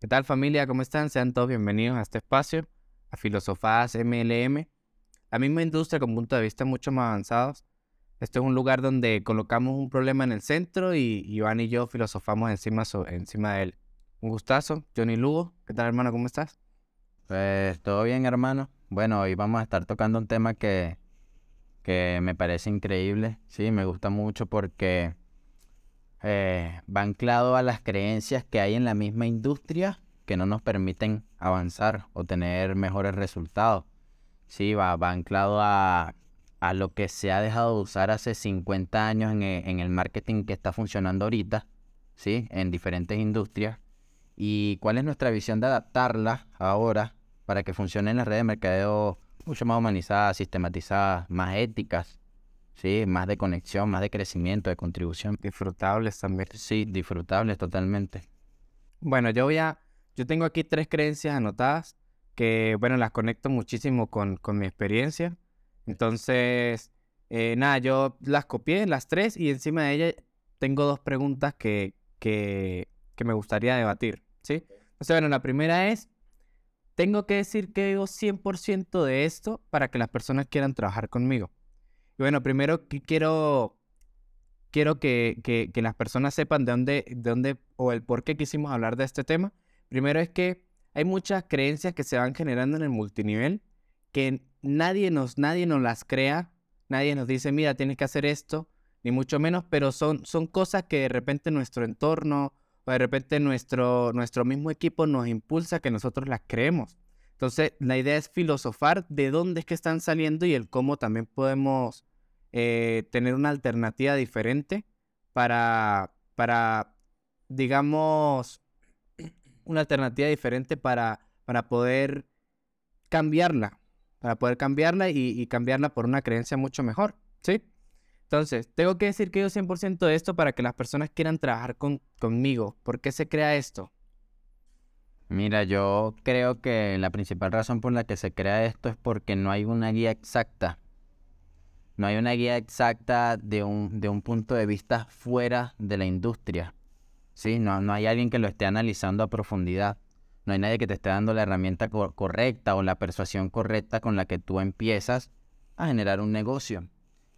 ¿Qué tal familia? ¿Cómo están? Sean todos bienvenidos a este espacio, a Filosofadas MLM, la misma industria con puntos de vista mucho más avanzados. Este es un lugar donde colocamos un problema en el centro y Iván y yo filosofamos encima, encima de él. Un gustazo, Johnny Lugo. ¿Qué tal hermano? ¿Cómo estás? Pues todo bien hermano. Bueno, hoy vamos a estar tocando un tema que, que me parece increíble. Sí, me gusta mucho porque eh, va anclado a las creencias que hay en la misma industria que no nos permiten avanzar o tener mejores resultados. Sí, va, va anclado a, a lo que se ha dejado de usar hace 50 años en el, en el marketing que está funcionando ahorita, ¿sí? En diferentes industrias. ¿Y cuál es nuestra visión de adaptarla ahora para que funcione en las redes de mercadeo mucho más humanizadas, sistematizadas, más éticas, Sí, más de conexión, más de crecimiento, de contribución. Disfrutables también. Sí, disfrutables totalmente. Bueno, yo voy a, yo tengo aquí tres creencias anotadas que, bueno, las conecto muchísimo con, con mi experiencia. Entonces, eh, nada, yo las copié, las tres, y encima de ellas tengo dos preguntas que, que, que me gustaría debatir, ¿sí? Entonces, bueno, la primera es, tengo que decir que digo 100% de esto para que las personas quieran trabajar conmigo. Y bueno, primero quiero, quiero que, que, las personas sepan de dónde, de dónde o el por qué quisimos hablar de este tema. Primero es que hay muchas creencias que se van generando en el multinivel que nadie nos, nadie nos las crea, nadie nos dice, mira, tienes que hacer esto, ni mucho menos, pero son, son cosas que de repente nuestro entorno o de repente nuestro, nuestro mismo equipo nos impulsa a que nosotros las creemos. Entonces, la idea es filosofar de dónde es que están saliendo y el cómo también podemos eh, tener una alternativa diferente para, para, digamos, una alternativa diferente para, para poder cambiarla, para poder cambiarla y, cambiarla por una creencia mucho mejor, ¿sí? Entonces, tengo que decir que yo 100% de esto para que las personas quieran trabajar con, conmigo. ¿Por qué se crea esto? Mira, yo creo que la principal razón por la que se crea esto es porque no hay una guía exacta no hay una guía exacta de un, de un punto de vista fuera de la industria. ¿sí? No, no hay alguien que lo esté analizando a profundidad. No hay nadie que te esté dando la herramienta correcta o la persuasión correcta con la que tú empiezas a generar un negocio.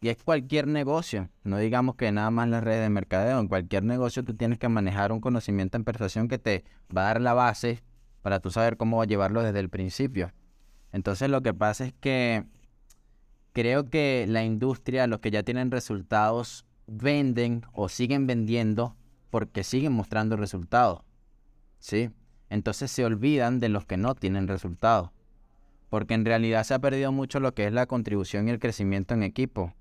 Y es cualquier negocio, no digamos que nada más las redes de mercadeo, en cualquier negocio tú tienes que manejar un conocimiento en persuasión que te va a dar la base para tú saber cómo llevarlo desde el principio. Entonces lo que pasa es que creo que la industria, los que ya tienen resultados, venden o siguen vendiendo porque siguen mostrando resultados. ¿Sí? Entonces se olvidan de los que no tienen resultados. Porque en realidad se ha perdido mucho lo que es la contribución y el crecimiento en equipo.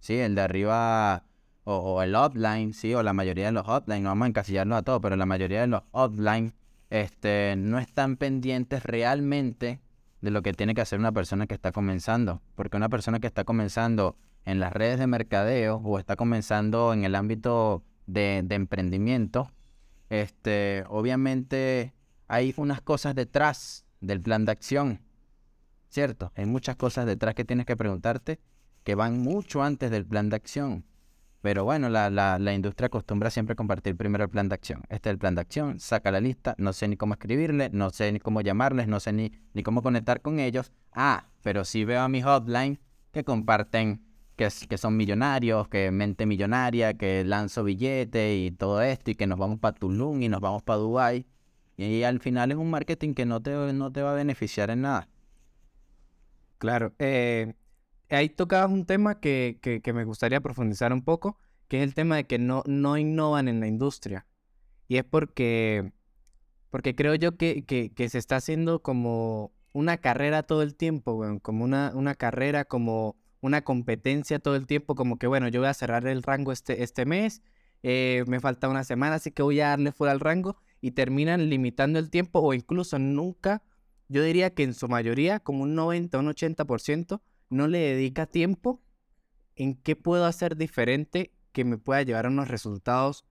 ¿Sí? El de arriba o, el offline, ¿sí? O la mayoría de los offline, no vamos a encasillarnos a todos, pero la mayoría de los offline este, no están pendientes realmente de lo que tiene que hacer una persona que está comenzando. Porque una persona que está comenzando en las redes de mercadeo o está comenzando en el ámbito de, emprendimiento, este, obviamente hay unas cosas detrás del plan de acción, ¿cierto? Hay muchas cosas detrás que tienes que preguntarte que van mucho antes del plan de acción. Pero bueno, la, la, la, industria acostumbra siempre compartir primero el plan de acción. Este es el plan de acción, saca la lista, no sé ni cómo escribirle, no sé ni cómo llamarles, no sé ni, ni cómo conectar con ellos. Ah, pero sí veo a mi hotline que comparten que, que son millonarios, que mente millonaria, que lanzo billete y todo esto, y que nos vamos para Tulum y nos vamos para Dubai. Y al final es un marketing que no te, no te va a beneficiar en nada. Claro, eh, ahí tocabas un tema que, me gustaría profundizar un poco, que es el tema de que no, no innovan en la industria. Y es porque, porque creo yo que, que, se está haciendo como una carrera todo el tiempo, como una, una carrera, como una competencia todo el tiempo, como que bueno, yo voy a cerrar el rango este, este mes, eh, me falta una semana, así que voy a darle fuera al rango y terminan limitando el tiempo o incluso nunca, yo diría que en su mayoría, como un 90 o un 80%, no le dedica tiempo en qué puedo hacer diferente que me pueda llevar a unos resultados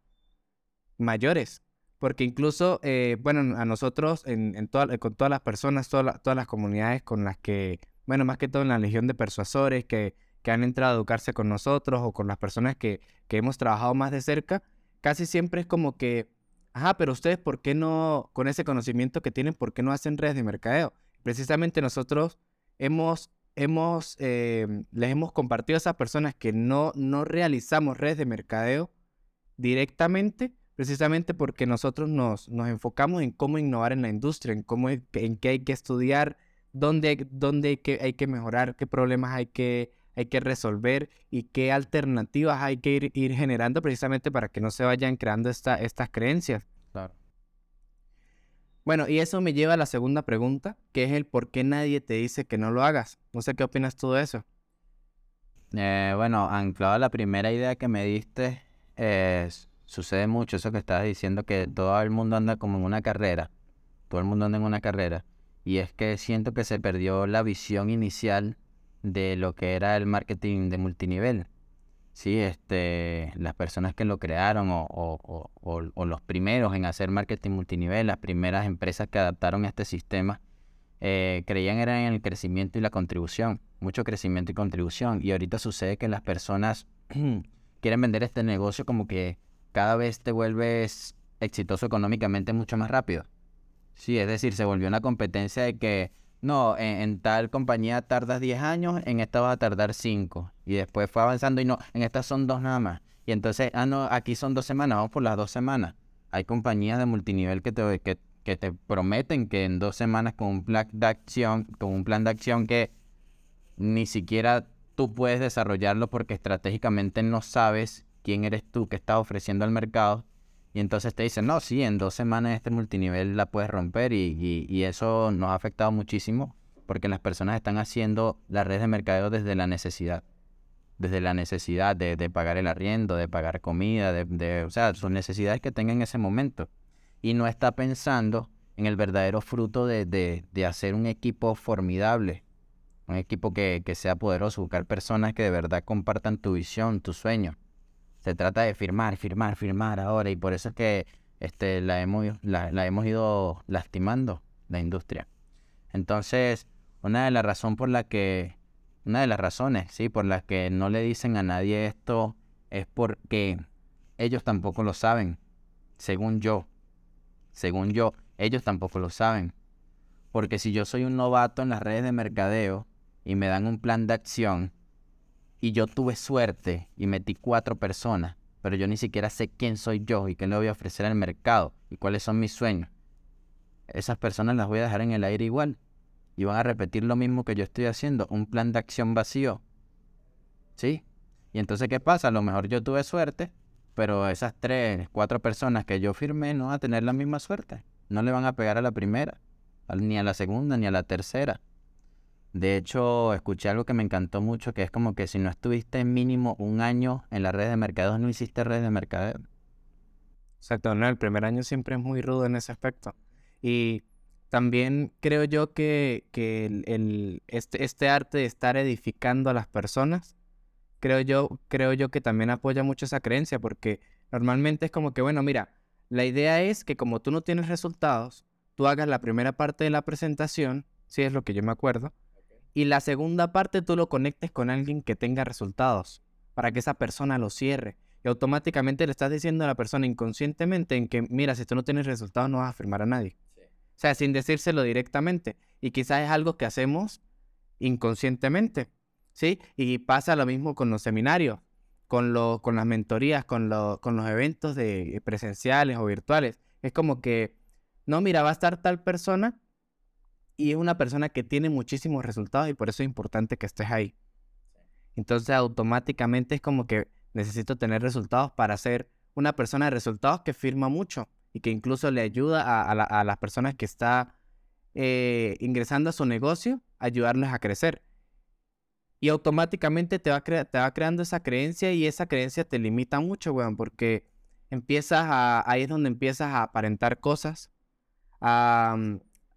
mayores. Porque incluso, eh, bueno, a nosotros, en, con todas las personas, todas las comunidades con las que, bueno, más que todo en la Legión de Persuasores que, que han entrado a educarse con nosotros o con las personas que, que hemos trabajado más de cerca, casi siempre es como que ajá, pero ustedes, ¿por qué no, con ese conocimiento que tienen, ¿por qué no hacen redes de mercadeo? Precisamente nosotros hemos, hemos, eh, les hemos compartido a esas personas que no, no realizamos redes de mercadeo directamente, precisamente porque nosotros nos, nos enfocamos en cómo innovar en la industria, en, cómo, en qué hay que estudiar, dónde, dónde hay, que, hay que mejorar, qué problemas hay que, hay que resolver y qué alternativas hay que ir, generando precisamente para que no se vayan creando esta, estas creencias. Bueno, y eso me lleva a la segunda pregunta, que es el por qué nadie te dice que no lo hagas. No sé qué opinas tú de eso. Eh, bueno, anclado a la primera idea que me diste, sucede mucho eso que estabas diciendo, que todo el mundo anda como en una carrera. Todo el mundo anda en una carrera. Y es que siento que se perdió la visión inicial de lo que era el marketing de multinivel. Sí, este, las personas que lo crearon o, los primeros en hacer marketing multinivel, las primeras empresas que adaptaron a este sistema, eh, creían era en el crecimiento y la contribución, mucho crecimiento y contribución. Y ahorita sucede que las personas quieren vender este negocio como que cada vez te vuelves exitoso económicamente mucho más rápido. Sí, es decir, se volvió una competencia de que no, en, tal compañía tardas 10 años, en esta vas a tardar 5. Y después fue avanzando y no, en estas son dos nada más. Y entonces, ah, no, aquí son dos semanas, vamos por las dos semanas. Hay compañías de multinivel que te, que, que te prometen que en dos semanas con un plan de acción, con un plan de acción que ni siquiera tú puedes desarrollarlo porque estratégicamente no sabes quién eres tú que estás ofreciendo al mercado y entonces te dicen, no, sí, en dos semanas este multinivel la puedes romper y, y, eso nos ha afectado muchísimo porque las personas están haciendo la red de mercadeo desde la necesidad. Desde la necesidad de, de pagar el arriendo, de pagar comida, de, de, o sea, sus necesidades que tengan en ese momento. Y no está pensando en el verdadero fruto de, de, de hacer un equipo formidable, un equipo que, que sea poderoso, buscar personas que de verdad compartan tu visión, tu sueño se trata de firmar, firmar, firmar ahora y por eso es que este, la, hemos, la, hemos ido lastimando la industria. Entonces, una de las razones por la que, una de las razones, sí, por las que no le dicen a nadie esto es porque ellos tampoco lo saben, según yo, según yo, ellos tampoco lo saben. Porque si yo soy un novato en las redes de mercadeo y me dan un plan de acción, y yo tuve suerte y metí cuatro personas, pero yo ni siquiera sé quién soy yo y qué le voy a ofrecer al mercado y cuáles son mis sueños. Esas personas las voy a dejar en el aire igual y van a repetir lo mismo que yo estoy haciendo, un plan de acción vacío. ¿Sí? Y entonces, ¿qué pasa? A lo mejor yo tuve suerte, pero esas tres, cuatro personas que yo firmé no van a tener la misma suerte. No le van a pegar a la primera, ni a la segunda, ni a la tercera. De hecho, escuché algo que me encantó mucho, que es como que si no estuviste mínimo un año en la red de mercadeos, no hiciste red de mercadeo. Exacto, no, el primer año siempre es muy rudo en ese aspecto. Y también creo yo que, que el, este, este arte de estar edificando a las personas, creo yo, creo yo que también apoya mucho esa creencia, porque normalmente es como que, bueno, mira, la idea es que como tú no tienes resultados, tú hagas la primera parte de la presentación, si es lo que yo me acuerdo, y la segunda parte tú lo conectes con alguien que tenga resultados para que esa persona lo cierre. Y automáticamente le estás diciendo a la persona inconscientemente en que, mira, si tú no tienes resultados no vas a firmar a nadie. O sea, sin decírselo directamente. Y quizás es algo que hacemos inconscientemente. ¿Sí? Y pasa lo mismo con los seminarios, con, lo, con las mentorías, con, con los eventos de, presenciales o virtuales. Es como que, no, mira, va a estar tal persona y es una persona que tiene muchísimos resultados y por eso es importante que estés ahí. Entonces automáticamente es como que necesito tener resultados para ser una persona de resultados que firma mucho y que incluso le ayuda a, las personas que está eh, ingresando a su negocio, ayudarles a crecer. Y automáticamente te va, te va creando esa creencia y esa creencia te limita mucho, weón, porque empiezas a, ahí es donde empiezas a aparentar cosas, a,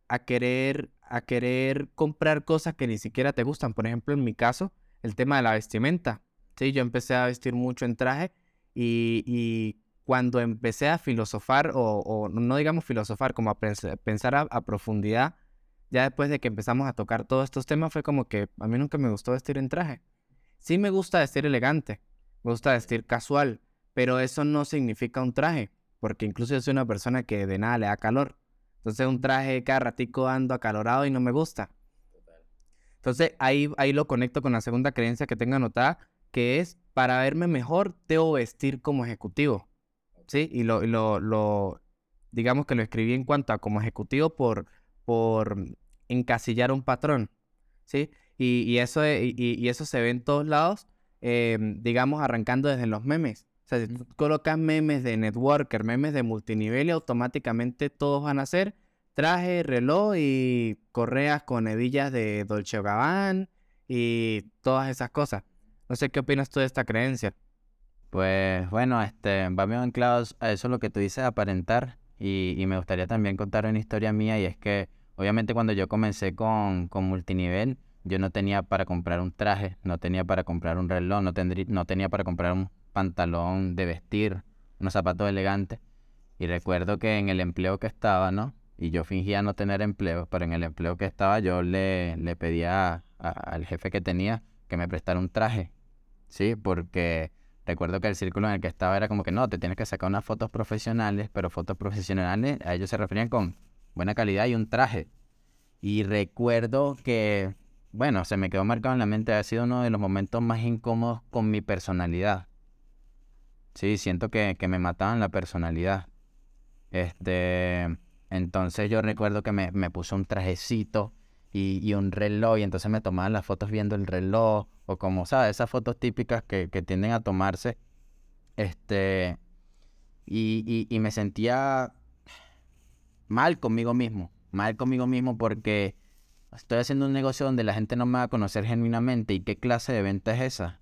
a querer a querer comprar cosas que ni siquiera te gustan. Por ejemplo, en mi caso, el tema de la vestimenta. Sí, yo empecé a vestir mucho en traje y, cuando empecé a filosofar, o, no digamos filosofar, como a pensar a, profundidad, ya después de que empezamos a tocar todos estos temas, fue como que a mí nunca me gustó vestir en traje. Sí me gusta vestir elegante, me gusta vestir casual, pero eso no significa un traje, porque incluso yo soy una persona que de nada le da calor. Entonces un traje cada ratico ando acalorado y no me gusta. Entonces ahí, ahí lo conecto con la segunda creencia que tengo anotada, que es para verme mejor, debo vestir como ejecutivo. ¿Sí? Y lo, lo, lo, digamos que lo escribí en cuanto a como ejecutivo por, por encasillar un patrón. ¿Sí? Y, y eso, y, y, eso se ve en todos lados, em, digamos, arrancando desde los memes. Tú colocas memes de networker, memes de multinivel y automáticamente todos van a ser traje, reloj y correas con hebillas de Dolce Gabbana y todas esas cosas. No sé qué opinas tú de esta creencia. Pues bueno, este, va bien anclado a eso lo que tú dices, aparentar. Y, me gustaría también contar una historia mía y es que obviamente cuando yo comencé con, con multinivel, yo no tenía para comprar un traje, no tenía para comprar un reloj, no, tendría, no tenía para comprar un pantalón de vestir, unos zapatos elegantes. Y recuerdo que en el empleo que estaba, ¿no? Y yo fingía no tener empleo, pero en el empleo que estaba yo le, le pedía al jefe que tenía que me prestara un traje, ¿sí? Porque recuerdo que el círculo en el que estaba era como que no, te tienes que sacar unas fotos profesionales, pero fotos profesionales a ellos se referían con buena calidad y un traje. Y recuerdo que, bueno, se me quedó marcado en la mente, ha sido uno de los momentos más incómodos con mi personalidad. Sí, siento que, que me mataban la personalidad. Este, entonces yo recuerdo que me, me puse un trajecito y, y, un reloj y entonces me tomaban las fotos viendo el reloj o como, ¿sabes? Esas fotos típicas que, que tienden a tomarse. Este, y, y, y me sentía mal conmigo mismo, mal conmigo mismo porque estoy haciendo un negocio donde la gente no me va a conocer genuinamente y qué clase de venta es esa.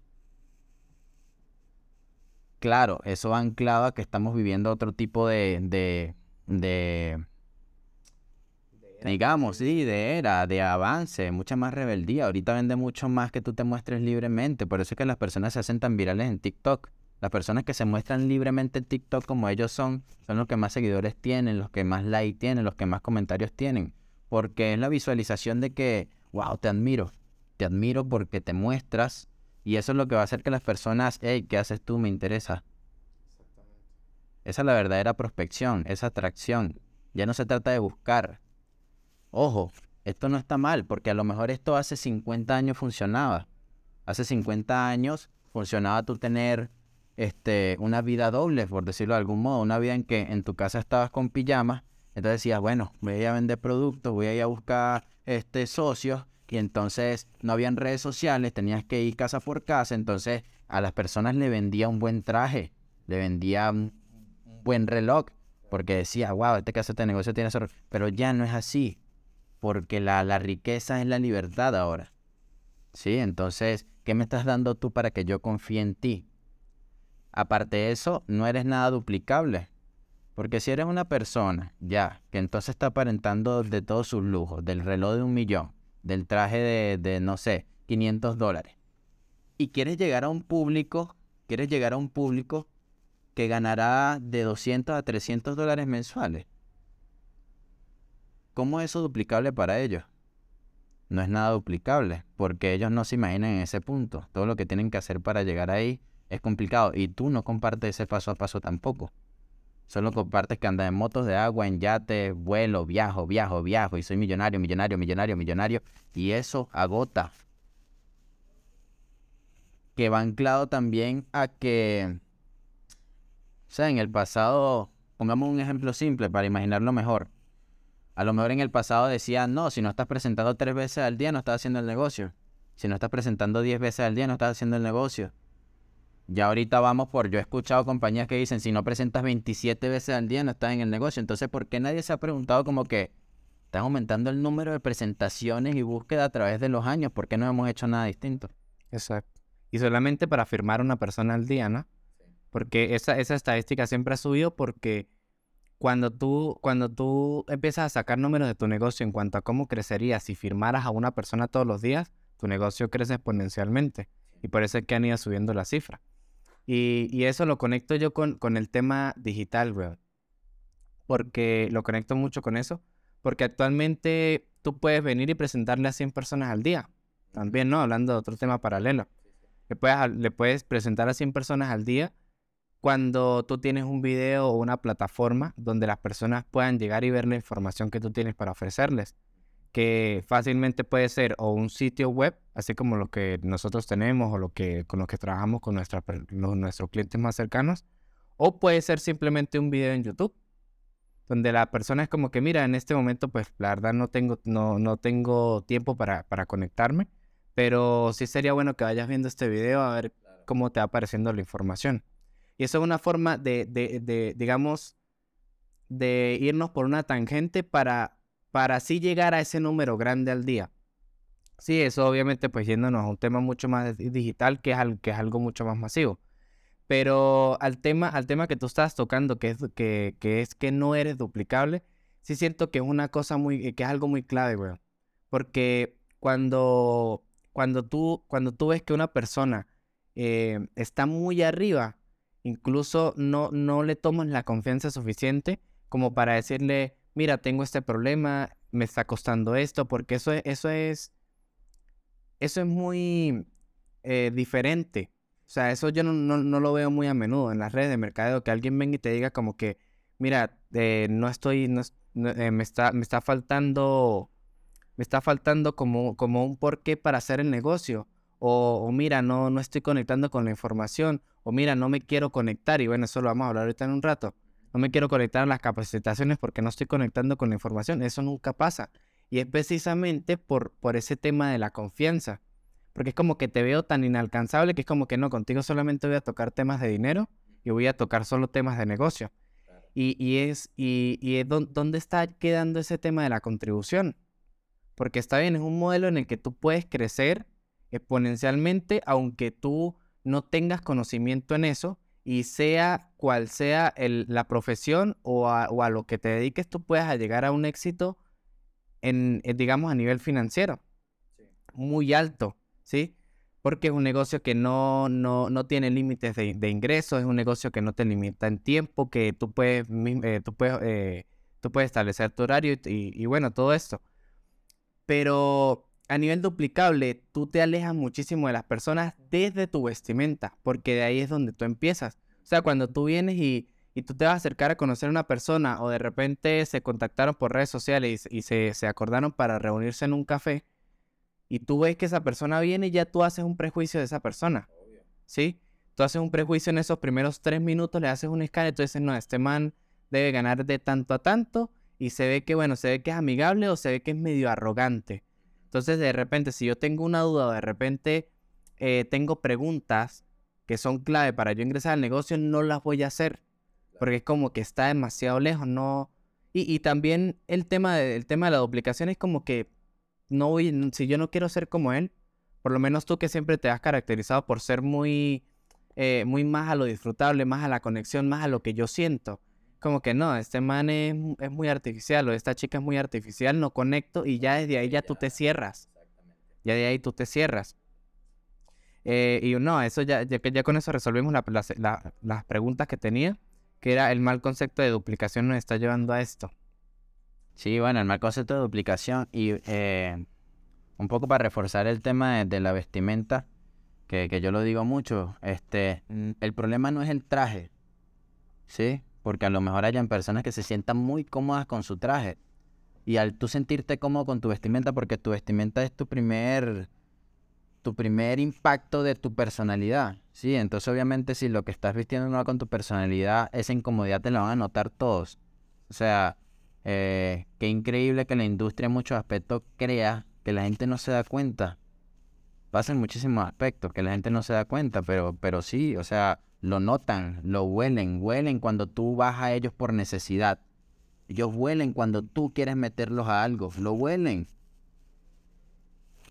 Claro, eso va anclado a que estamos viviendo otro tipo de, de, de, digamos, sí, de era, de avance, mucha más rebeldía. Ahorita vende mucho más que tú te muestres libremente. Por eso es que las personas se hacen tan virales en TikTok. Las personas que se muestran libremente en TikTok como ellos son, son los que más seguidores tienen, los que más like tienen, los que más comentarios tienen. Porque es la visualización de que, wow, te admiro. Te admiro porque te muestras y eso es lo que va a hacer que las personas, hey, ¿qué haces tú? Me interesa. Esa es la verdadera prospección, esa atracción. Ya no se trata de buscar. Ojo, esto no está mal, porque a lo mejor esto hace 50 años funcionaba. Hace 50 años funcionaba tú tener este, una vida doble, por decirlo de algún modo, una vida en que en tu casa estabas con pijamas, entonces decías, bueno, voy a ir a vender productos, voy a ir a buscar este, socios, y entonces no habían redes sociales, tenías que ir casa por casa, entonces a las personas le vendía un buen traje, le vendía un buen reloj, porque decía, wow, este hace este negocio tiene eso, pero ya no es así, porque la, la riqueza es la libertad ahora. ¿Sí? Entonces, ¿qué me estás dando tú para que yo confíe en ti? Aparte de eso, no eres nada duplicable. Porque si eres una persona, ya, que entonces está aparentando de todos sus lujos, del reloj de un millón, del traje de, de, no sé, 500 dólares. Y quieres llegar a un público, quieres llegar a un público que ganará de 200 a 300 dólares mensuales. ¿Cómo es eso duplicable para ellos? No es nada duplicable, porque ellos no se imaginan en ese punto. Todo lo que tienen que hacer para llegar ahí es complicado y tú no compartes ese paso a paso tampoco. Solo compartes que andas en motos de agua, en yate, vuelo, viajo, viajo, viajo y soy millonario, millonario, millonario, millonario. Y eso agota. Que va anclado también a que, o sea, en el pasado, pongamos un ejemplo simple para imaginarlo mejor. A lo mejor en el pasado decían, no, si no estás presentando tres veces al día, no estás haciendo el negocio. Si no estás presentando diez veces al día, no estás haciendo el negocio. Ya ahorita vamos por, yo he escuchado compañías que dicen, si no presentas 27 veces al día no estás en el negocio. Entonces, ¿por qué nadie se ha preguntado como que están aumentando el número de presentaciones y búsqueda a través de los años? ¿Por qué no hemos hecho nada distinto? Exacto. Y solamente para firmar una persona al día, ¿no? Porque esa, esa estadística siempre ha subido porque cuando tú, cuando tú empiezas a sacar números de tu negocio en cuanto a cómo crecería si firmaras a una persona todos los días, tu negocio crece exponencialmente. Y por eso es que han ido subiendo la cifra. Y, y eso lo conecto yo con, con el tema digital, weón. Porque lo conecto mucho con eso. Porque actualmente tú puedes venir y presentarle a 100 personas al día. También, ¿no? Hablando de otro tema paralelo. Le puedes, le puedes presentar a 100 personas al día cuando tú tienes un video o una plataforma donde las personas puedan llegar y ver la información que tú tienes para ofrecerles, que fácilmente puede ser o un sitio web, así como lo que nosotros tenemos o lo que con lo que trabajamos con nuestra, nuestros clientes más cercanos, o puede ser simplemente un video en YouTube, donde la persona es como que, mira, en este momento, pues la verdad no tengo, no, no tengo tiempo para, para conectarme, pero sí sería bueno que vayas viendo este video a ver cómo te va apareciendo la información. Y eso es una forma de, de, de, digamos, de irnos por una tangente para, para así llegar a ese número grande al día. Sí, eso obviamente pues yéndonos a un tema mucho más digital que es, algo mucho más masivo. Pero al tema, al tema que tú estás tocando, que es que, no eres duplicable, sí siento que es una cosa muy, que es algo muy clave, güey. Porque cuando, cuando, tú, cuando tú ves que una persona eh, está muy arriba, incluso no, no le tomas la confianza suficiente como para decirle, mira, tengo este problema, me está costando esto, porque eso es, eso es, eso es muy eh, diferente. O sea, eso yo no, no, lo veo muy a menudo en las redes de mercadeo, que alguien venga y te diga como que, mira, eh, no estoy, no, eh, me, está, me está faltando, me está faltando como, como un porqué para hacer el negocio. O, o, mira, no, no estoy conectando con la información, o mira, no me quiero conectar, y bueno, eso lo vamos a hablar ahorita en un rato, no me quiero conectar a las capacitaciones porque no estoy conectando con la información, eso nunca pasa. Y es precisamente por, por ese tema de la confianza, porque es como que te veo tan inalcanzable que es como que no, contigo solamente voy a tocar temas de dinero y voy a tocar solo temas de negocio. Y, y es, y, y es dónde está quedando ese tema de la contribución. Porque está bien, es un modelo en el que tú puedes crecer exponencialmente, aunque tú no tengas conocimiento en eso y sea cual sea la profesión o a, lo que te dediques, tú puedas llegar a un éxito en, eh, digamos, a nivel financiero. Muy alto, ¿sí? Porque es un negocio que no, no, no tiene límites de, ingresos, es un negocio que no te limita en tiempo, que tú puedes, eh, tú puedes, eh, tú puedes establecer tu horario y bueno, todo esto. Pero a nivel duplicable, tú te alejas muchísimo de las personas desde tu vestimenta, porque de ahí es donde tú empiezas. O sea, cuando tú vienes y, tú te vas a acercar a conocer a una persona o de repente se contactaron por redes sociales y, se, acordaron para reunirse en un café y tú ves que esa persona viene y ya tú haces un prejuicio de esa persona. ¿Sí? Tú haces un prejuicio en esos primeros tres minutos, le haces un escáner y tú dices, no, este man debe ganar de tanto a tanto y se ve que, bueno, se ve que es amigable o se ve que es medio arrogante. Entonces, de repente, si yo tengo una duda o de repente eh, tengo preguntas que son clave para yo ingresar al negocio, no las voy a hacer. Porque es como que está demasiado lejos, no... Y, también el tema, de, tema de la duplicación es como que no voy, si yo no quiero ser como él, por lo menos tú que siempre te has caracterizado por ser muy, eh, muy más a lo disfrutable, más a la conexión, más a lo que yo siento como que no, este man es, muy artificial o esta chica es muy artificial, no conecto y ya desde ahí ya tú te cierras. Ya de ahí tú te cierras. Eh, y no, eso ya, ya, ya con eso resolvimos las preguntas que tenía, que era el mal concepto de duplicación nos está llevando a esto. Sí, bueno, el mal concepto de duplicación y eh, un poco para reforzar el tema de, la vestimenta, que, que, yo lo digo mucho, este, el problema no es el traje, ¿sí? Porque a lo mejor hayan personas que se sientan muy cómodas con su traje. Y al tú sentirte cómodo con tu vestimenta, porque tu vestimenta es tu primer, tu primer impacto de tu personalidad, ¿sí? Entonces obviamente si lo que estás vistiendo no va con tu personalidad, esa incomodidad te la van a notar todos. O sea, eh, qué increíble que la industria en muchos aspectos crea que la gente no se da cuenta. Pasa en muchísimos aspectos que la gente no se da cuenta, pero, pero sí, o sea, lo notan, lo huelen, huelen cuando tú vas a ellos por necesidad. Ellos huelen cuando tú quieres meterlos a algo, lo huelen.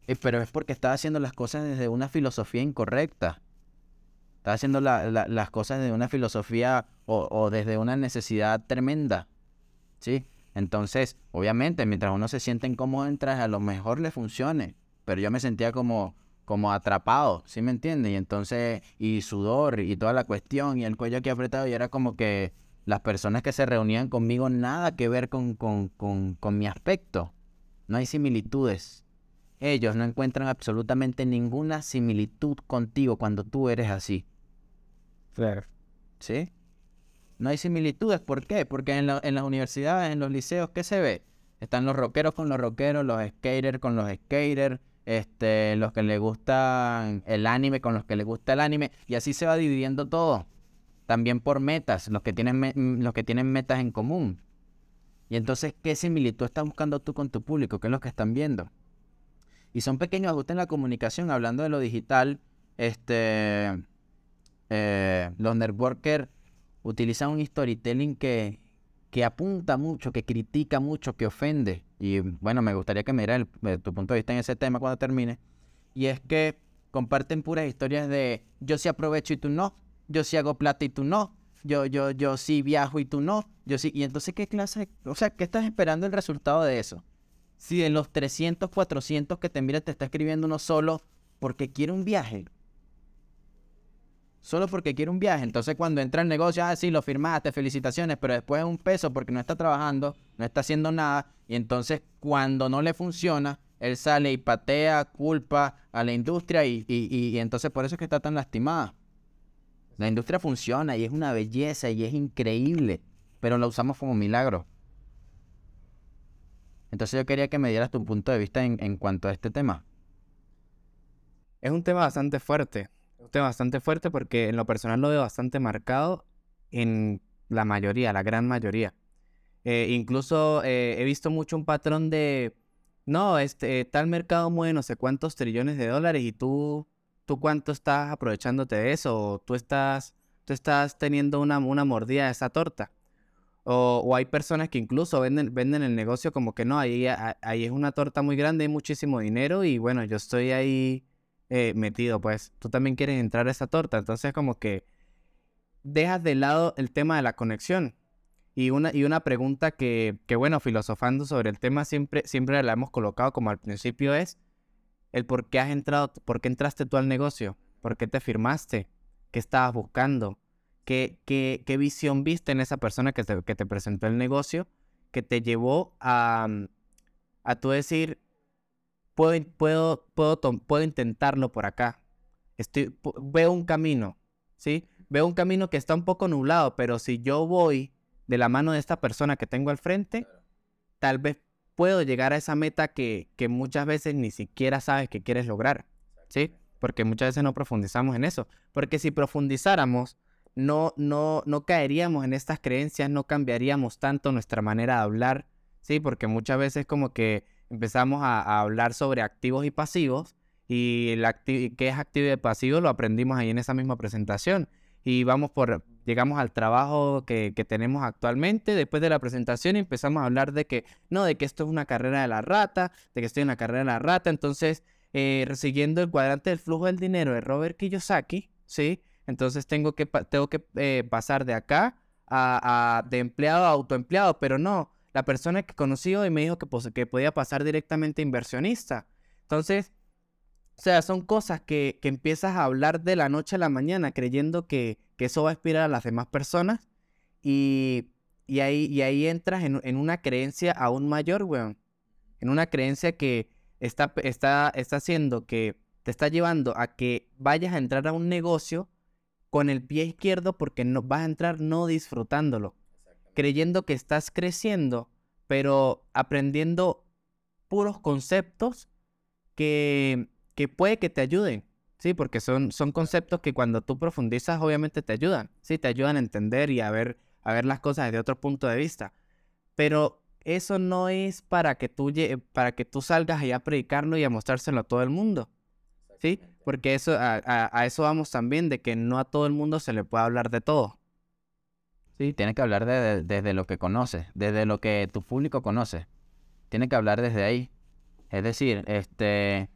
Eh, pero es porque estás haciendo las cosas desde una filosofía incorrecta. Estás haciendo las cosas desde una filosofía o, desde una necesidad tremenda. ¿Sí? Entonces, obviamente, mientras uno se siente incómodo en traje, a lo mejor le funcione. Pero yo me sentía como, como atrapado, ¿sí me entiendes? Y entonces, y sudor y toda la cuestión y el cuello aquí apretado y era como que las personas que se reunían conmigo nada que ver con, con, con, con mi aspecto. No hay similitudes. Ellos no encuentran absolutamente ninguna similitud contigo cuando tú eres así. ¿sí? No hay similitudes. ¿Por qué? Porque en, en las universidades, en los liceos, ¿qué se ve? Están los rockeros con los rockeros, los skaters con los skaters, este, los que les gusta el anime con los que les gusta el anime, y así se va dividiendo todo. También por metas, los que tienen, mm, los que tienen metas en común. Y entonces, ¿qué similitud estás buscando tú con tu público? ¿Qué es lo que están viendo? Y son pequeños ajustes en la comunicación, hablando de lo digital, este, eh, los networkers utilizan un storytelling que, que apunta mucho, que critica mucho, que ofende. Y bueno, me gustaría que me dieras eh, tu punto de vista en ese tema cuando termine. Y es que comparten puras historias de yo sí aprovecho y tú no, yo sí hago plata y tú no, yo, yo, yo sí viajo y tú no, yo sí. Y entonces, ¿qué clase? O sea, ¿qué estás esperando el resultado de eso? Si en los 300, 400 que te mira te está escribiendo uno solo porque quiere un viaje, solo porque quiere un viaje. Entonces cuando entra el negocio, ah, sí, lo firmaste, felicitaciones, pero después es un peso porque no está trabajando, no está haciendo nada. Y entonces cuando no le funciona, él sale y patea culpa a la industria y, y, entonces por eso es que está tan lastimada. La industria funciona y es una belleza y es increíble, pero la usamos como milagro. Entonces yo quería que me dieras tu punto de vista en, en cuanto a este tema. Es un tema bastante fuerte bastante fuerte porque en lo personal lo veo bastante marcado en la mayoría, la gran mayoría. Eh, incluso eh, he visto mucho un patrón de, no, este, tal mercado mueve no sé cuántos trillones de dólares y tú, tú cuánto estás aprovechándote de eso, o tú estás, tú estás teniendo una, una mordida de esa torta. O, o, hay personas que incluso venden, venden el negocio como que no, ahí, ahí es una torta muy grande, hay muchísimo dinero y bueno, yo estoy ahí eh, metido, pues tú también quieres entrar a esa torta. Entonces como que dejas de lado el tema de la conexión. Y una, y una pregunta que, que, bueno, filosofando sobre el tema siempre, siempre la hemos colocado como al principio es el por qué has entrado, por qué entraste tú al negocio, por qué te firmaste, qué estabas buscando, qué, qué, qué visión viste en esa persona que te, que te presentó el negocio que te llevó a, a tú decir, puedo, puedo, puedo, puedo intentarlo por acá. Estoy, veo un camino, ¿sí? Veo un camino que está un poco nublado, pero si yo voy de la mano de esta persona que tengo al frente, tal vez puedo llegar a esa meta que, que muchas veces ni siquiera sabes que quieres lograr, ¿sí? Porque muchas veces no profundizamos en eso. Porque si profundizáramos, no, no, no caeríamos en estas creencias, no cambiaríamos tanto nuestra manera de hablar, ¿sí? Porque muchas veces como que empezamos a, hablar sobre activos y pasivos y el qué es activo y pasivo lo aprendimos ahí en esa misma presentación. Y vamos por, llegamos al trabajo que, tenemos actualmente. Después de la presentación empezamos a hablar de que, no, de que esto es una carrera de la rata, de que estoy en la carrera de la rata. Entonces, eh, siguiendo el cuadrante del flujo del dinero de Robert Kiyosaki, ¿sí? Entonces tengo que, tengo que eh, pasar de acá a, de empleado a autoempleado, pero no, la persona que conocí y me dijo que, que podía pasar directamente a inversionista. Entonces, o sea, son cosas que, que, empiezas a hablar de la noche a la mañana creyendo que, que eso va a inspirar a las demás personas y, y ahí, y ahí entras en, en, una creencia aún mayor, weón. En una creencia que está, está, está haciendo que te está llevando a que vayas a entrar a un negocio con el pie izquierdo porque no, vas a entrar no disfrutándolo creyendo que estás creciendo, pero aprendiendo puros conceptos que, que puede que te ayuden, ¿sí? Porque son, son conceptos que cuando tú profundizas obviamente te ayudan, ¿sí? Te ayudan a entender y a ver, a ver las cosas desde otro punto de vista. Pero eso no es para que tú, para que tú salgas allá a predicarlo y a mostrárselo a todo el mundo, ¿sí? Porque eso, a, a eso vamos también, de que no a todo el mundo se le puede hablar de todo. Sí, tienes que hablar desde lo que conoces, desde lo que tu público conoce. Tienes que hablar desde ahí. Es decir, este,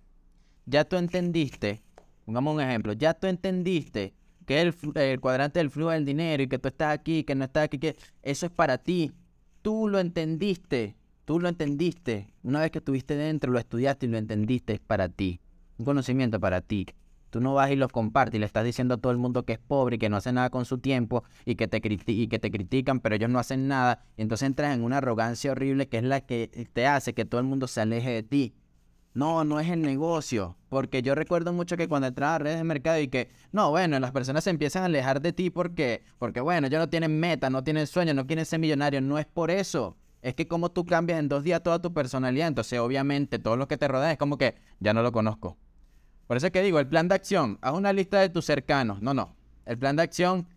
ya tú entendiste, pongamos un ejemplo, ya tú entendiste que el, el cuadrante del flujo del dinero y que tú estás aquí, que no estás aquí, que eso es para ti. Tú lo entendiste, tú lo entendiste. Una vez que estuviste dentro, lo estudiaste y lo entendiste, es para ti. Un conocimiento para ti. Tú no vas y los compartes y le estás diciendo a todo el mundo que es pobre y que no hace nada con su tiempo y que te, y que te critican, pero ellos no hacen nada. Y entonces entras en una arrogancia horrible que es la que te hace que todo el mundo se aleje de ti. No, no es el negocio. Porque yo recuerdo mucho que cuando entraba a redes de mercado y que, no, bueno, las personas se empiezan a alejar de ti porque, porque bueno, ellos no tienen meta, no tienen sueño, no quieren ser millonarios. No es por eso. Es que como tú cambias en dos días toda tu personalidad, entonces obviamente todo lo que te rodea es como que ya no lo conozco. Por eso es que digo, el plan de acción, haz una lista de tus cercanos. No, no. El plan de acción,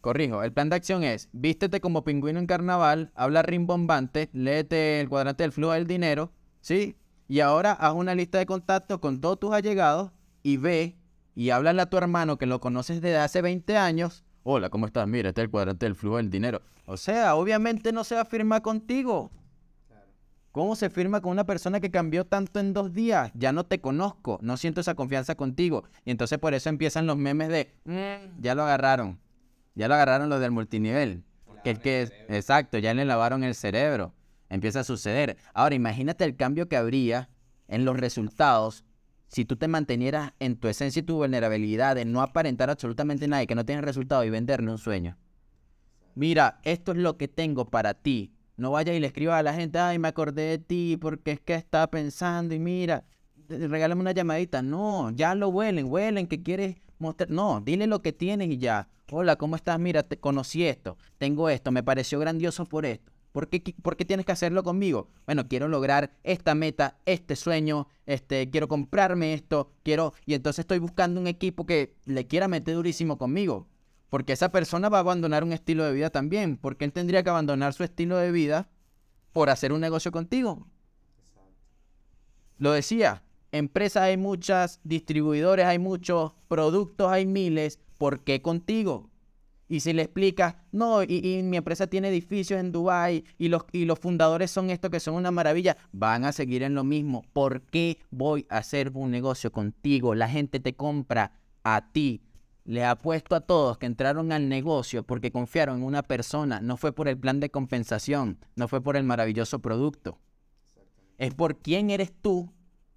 corrijo, el plan de acción es, vístete como pingüino en carnaval, habla rimbombante, léete el cuadrante del flujo del dinero, ¿sí? Y ahora haz una lista de contactos con todos tus allegados y ve y háblale a tu hermano que lo conoces desde hace 20 años. Hola, ¿cómo estás? Mira, este es el cuadrante del flujo del dinero. O sea, obviamente no se va a firmar contigo. ¿Cómo se firma con una persona que cambió tanto en dos días? Ya no te conozco, no siento esa confianza contigo. Y entonces por eso empiezan los memes de, "Mm, ya lo agarraron, ya lo agarraron los del multinivel. Que es que, exacto, ya le lavaron el cerebro. Empieza a suceder. Ahora, imagínate el cambio que habría en los resultados si tú te mantenieras en tu esencia y tu vulnerabilidad de no aparentar absolutamente nada y que no tienes resultados y venderle un sueño. Mira, esto es lo que tengo para ti. No vayas y le escribas a la gente, ay, me acordé de ti porque es que estaba pensando y mira, regálame una llamadita. No, ya lo huelen, huelen que quieres mostrar. No, dile lo que tienes y ya. Hola, ¿cómo estás? Mira, te conocí esto, tengo esto, me pareció grandioso por esto. ¿Por qué, por qué tienes que hacerlo conmigo? Bueno, quiero lograr esta meta, este sueño, este, quiero comprarme esto, quiero, y entonces estoy buscando un equipo que le quiera meter durísimo conmigo. Porque esa persona va a abandonar un estilo de vida también. Porque él tendría que abandonar su estilo de vida por hacer un negocio contigo. Lo decía, empresas hay muchas, distribuidores hay muchos, productos hay miles. ¿Por qué contigo? Y si le explicas, no, y, mi empresa tiene edificios en Dubái y los, y los fundadores son estos que son una maravilla, van a seguir en lo mismo. ¿Por qué voy a hacer un negocio contigo? La gente te compra a ti. Le apuesto a todos que entraron al negocio porque confiaron en una persona. No fue por el plan de compensación, no fue por el maravilloso producto. Es por quién eres tú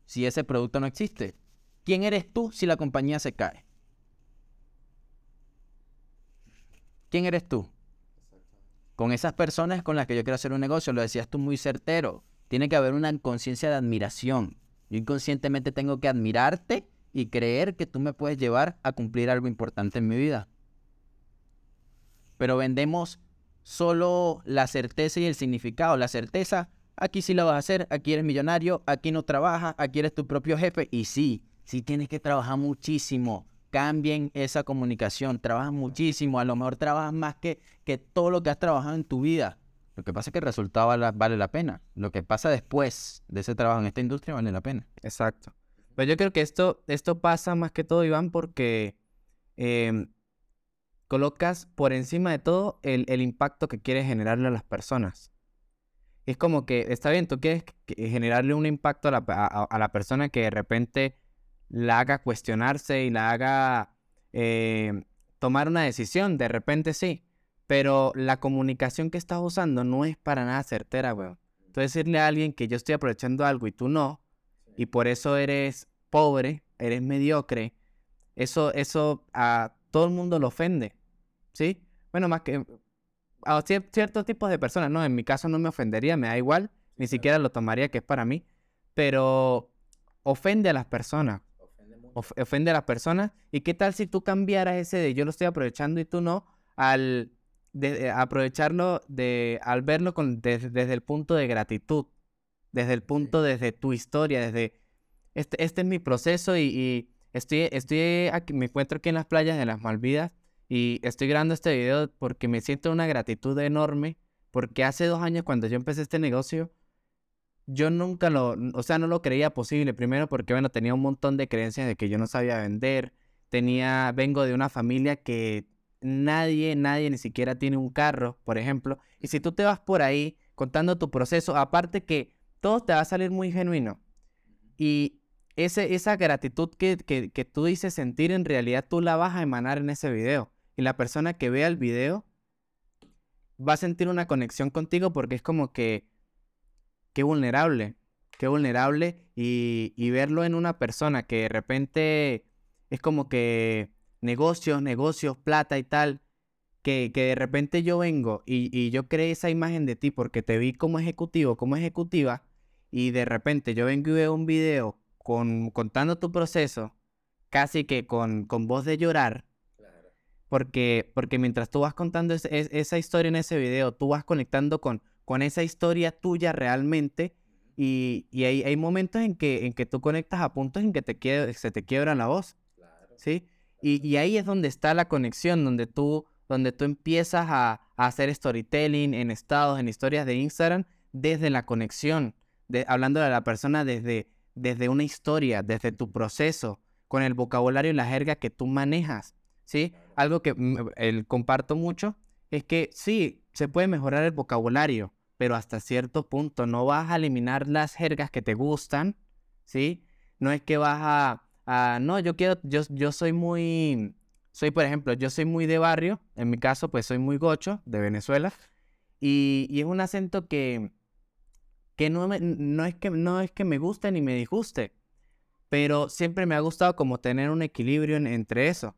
si ese producto no existe. ¿Quién eres tú si la compañía se cae? ¿Quién eres tú? Con esas personas con las que yo quiero hacer un negocio, lo decías tú muy certero. Tiene que haber una conciencia de admiración. Yo inconscientemente tengo que admirarte y creer que tú me puedes llevar a cumplir algo importante en mi vida. Pero vendemos solo la certeza y el significado. La certeza, aquí sí la vas a hacer, aquí eres millonario, aquí no trabajas, aquí eres tu propio jefe. Y sí, sí tienes que trabajar muchísimo. Cambien esa comunicación, trabajas muchísimo, a lo mejor trabajas más que, que todo lo que has trabajado en tu vida. Lo que pasa es que el resultado vale, vale la pena. Lo que pasa después de ese trabajo en esta industria vale la pena. Exacto. Pero yo creo que esto, esto pasa más que todo, Iván, porque em, colocas por encima de todo el, el impacto que quieres generarle a las personas. Es como que, está bien, tú quieres generarle un impacto a la, a- la persona que de repente la haga cuestionarse y la haga eh, tomar una decisión, de repente sí, pero la comunicación que estás usando no es para nada certera, weón. Tú decirle a alguien que yo estoy aprovechando algo y tú no, y por eso eres pobre, eres mediocre, eso, eso a todo el mundo lo ofende, ¿sí? Bueno, más que a cier- ciertos tipos de personas, no, en mi caso no me ofendería, me da igual, ni siquiera lo tomaría que es para mí, pero ofende a las personas, of- ofende a las personas, ¿y qué tal si tú cambiaras ese de yo lo estoy aprovechando y tú no, al de- aprovecharlo de, al verlo con, des- desde el punto de gratitud, desde el punto, desde tu historia, desde este, este es mi proceso y, y estoy, estoy aquí, me encuentro aquí en las playas de las Malvidas y estoy grabando este video porque me siento una gratitud enorme porque hace dos años cuando yo empecé este negocio, yo nunca lo, o sea, no lo creía posible. Primero porque, bueno, tenía un montón de creencias de que yo no sabía vender. Tenía, vengo de una familia que nadie, nadie ni siquiera tiene un carro, por ejemplo. Y si tú te vas por ahí contando tu proceso, aparte que todo te va a salir muy genuino. Y ese, esa gratitud que, que, que tú dices sentir, en realidad tú la vas a emanar en ese video. Y la persona que vea el video va a sentir una conexión contigo porque es como que, qué vulnerable, qué vulnerable. Y, y verlo en una persona que de repente es como que negocios, negocios, plata y tal. Que, que de repente yo vengo y, y yo creé esa imagen de ti porque te vi como ejecutivo, como ejecutiva, y de repente yo vengo y veo un video con, contando tu proceso, casi que con, con voz de llorar, porque, porque mientras tú vas contando esa historia en ese video, tú vas conectando con, con esa historia tuya realmente y, y hay, hay, momentos en que, en que tú conectas a puntos en que te se te quiebra la voz, ¿sí? Y, y, ahí es donde está la conexión, donde tú, donde tú empiezas a, a hacer storytelling en estados, en historias de Instagram, desde la conexión, hablando de la persona desde, desde una historia, desde tu proceso, con el vocabulario y la jerga que tú manejas, ¿sí? Algo que el, comparto mucho es que sí, se puede mejorar el vocabulario, pero hasta cierto punto no vas a eliminar las jergas que te gustan, ¿sí? No es que vas a, a no, yo quiero, yo, yo soy muy, soy por ejemplo, yo soy muy de barrio, en mi caso pues soy muy gocho, de Venezuela, y, y es un acento que, que no, no, es que no es que me guste ni me disguste, pero siempre me ha gustado como tener un equilibrio entre eso.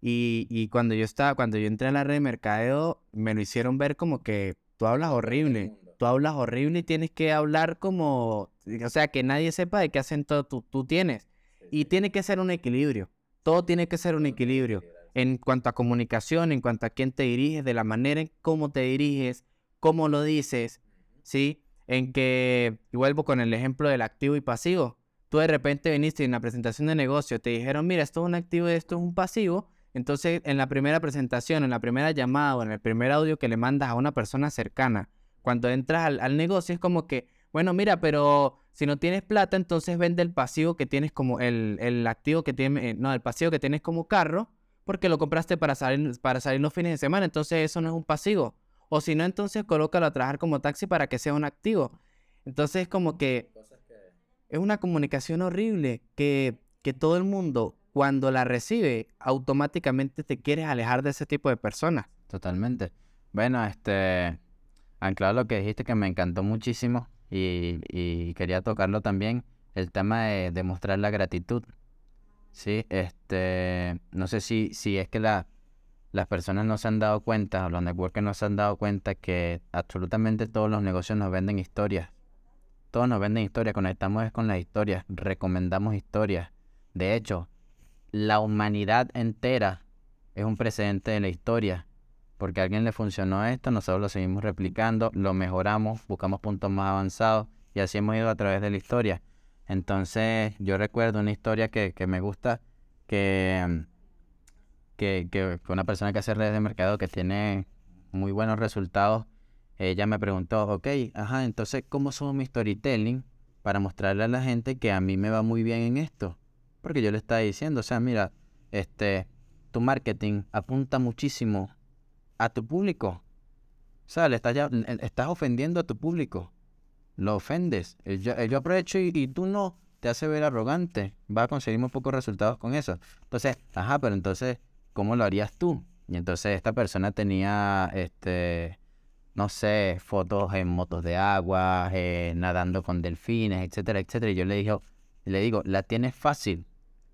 Y, y, cuando yo estaba, cuando yo entré a la red de mercadeo, me lo hicieron ver como que tú hablas horrible, tú hablas horrible y tienes que hablar como, o sea, que nadie sepa de qué acento tú, tú tienes. Y tiene que ser un equilibrio, todo tiene que ser un equilibrio en cuanto a comunicación, en cuanto a quién te diriges, de la manera en cómo te diriges, cómo lo dices, ¿sí? en que, y vuelvo con el ejemplo del activo y pasivo, tú de repente viniste en la presentación de negocio, te dijeron, mira, esto es un activo y esto es un pasivo, entonces en la primera presentación, en la primera llamada o en el primer audio que le mandas a una persona cercana, cuando entras al, negocio es como que, bueno, mira, pero si no tienes plata, entonces vende el pasivo que tienes como el, el activo que tiene, eh, no, el pasivo que tienes como carro, porque lo compraste para salir, para salir los fines de semana, entonces eso no es un pasivo. O si no, entonces colócalo a trabajar como taxi para que sea un activo. Entonces, como que es una comunicación horrible que, que todo el mundo, cuando la recibe, automáticamente te quieres alejar de ese tipo de personas. Totalmente. Bueno, este, anclado lo que dijiste que me encantó muchísimo y, y quería tocarlo también, el tema de demostrar la gratitud. Sí, este, no sé si, si es que la, las personas no se han dado cuenta, o los networkers no se han dado cuenta que absolutamente todos los negocios nos venden historias. Todos nos venden historias, conectamos con las historias, recomendamos historias. De hecho, la humanidad entera es un precedente de la historia. Porque a alguien le funcionó esto, nosotros lo seguimos replicando, lo mejoramos, buscamos puntos más avanzados y así hemos ido a través de la historia. Entonces, yo recuerdo una historia que, que me gusta, que que, que una persona que hace redes de mercado que tiene muy buenos resultados, ella me preguntó, ok, ajá, entonces, ¿cómo subo mi storytelling para mostrarle a la gente que a mí me va muy bien en esto? Porque yo le estaba diciendo, o sea, mira, este, tu marketing apunta muchísimo a tu público. O sea, le estás, estás ofendiendo a tu público. Lo ofendes. Yo, yo aprovecho y, tú no. Te hace ver arrogante. Va a conseguir muy pocos resultados con eso. Entonces, ajá, pero entonces ¿cómo lo harías tú? Y entonces esta persona tenía, este, no sé, fotos en motos de agua, eh, nadando con delfines, etcétera, etcétera. Y yo le dije, le digo, la tienes fácil.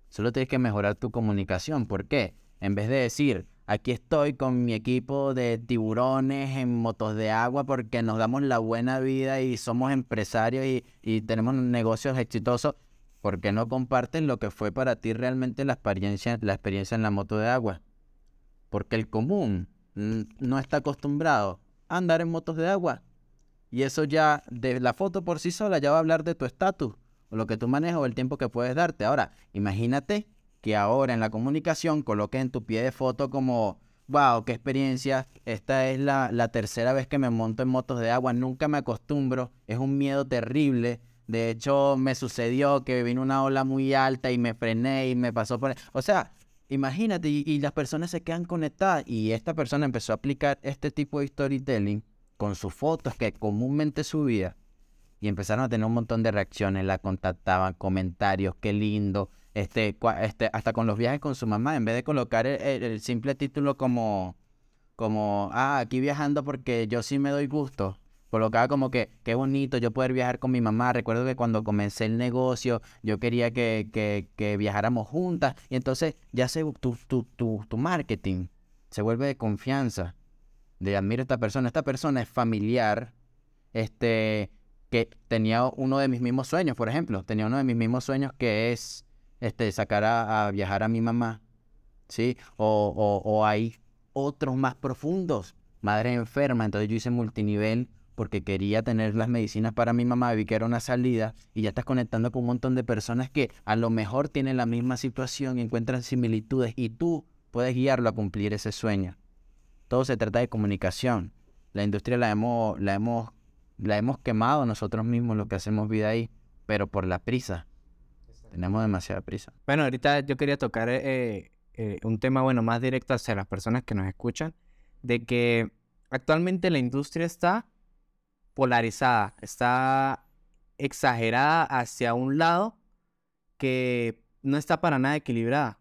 Solo tienes que mejorar tu comunicación. ¿Por qué? En vez de decir, aquí estoy con mi equipo de tiburones en motos de agua porque nos damos la buena vida y somos empresarios y, y tenemos negocios exitosos. ¿Por qué no comparten lo que fue para ti realmente la experiencia, la experiencia en la moto de agua? Porque el común no está acostumbrado a andar en motos de agua. Y eso ya, de la foto por sí sola, ya va a hablar de tu estatus, o lo que tú manejas, o el tiempo que puedes darte. Ahora, imagínate que ahora en la comunicación coloques en tu pie de foto como, wow, qué experiencia, esta es la, la tercera vez que me monto en motos de agua, nunca me acostumbro, es un miedo terrible, de hecho, me sucedió que vino una ola muy alta y me frené y me pasó por... O sea, imagínate, y, las personas se quedan conectadas. Y esta persona empezó a aplicar este tipo de storytelling con sus fotos que comúnmente subía. Y empezaron a tener un montón de reacciones, la contactaban, comentarios, qué lindo. Este, este, hasta con los viajes con su mamá, en vez de colocar el, simple título como, como, ah, aquí viajando porque yo sí me doy gusto colocaba como que qué bonito yo poder viajar con mi mamá. Recuerdo que cuando comencé el negocio yo quería que, que, que viajáramos juntas y entonces ya se, tu, tu, tu, tu, marketing se vuelve de confianza. De admiro a esta persona, esta persona es familiar, este, que tenía uno de mis mismos sueños, por ejemplo, tenía uno de mis mismos sueños que es este, sacar a, viajar a mi mamá, ¿sí? O, o, hay otros más profundos, madre enferma, entonces yo hice multinivel porque quería tener las medicinas para mi mamá, vi que era una salida y ya estás conectando con un montón de personas que a lo mejor tienen la misma situación y encuentran similitudes y tú puedes guiarlo a cumplir ese sueño. Todo se trata de comunicación. La industria la hemos, la hemos, la hemos quemado nosotros mismos, lo que hacemos vida ahí, pero por la prisa. Tenemos demasiada prisa. Bueno, ahorita yo quería tocar eh, eh, un tema, bueno, más directo hacia las personas que nos escuchan, de que actualmente la industria está polarizada, está exagerada hacia un lado que no está para nada equilibrada.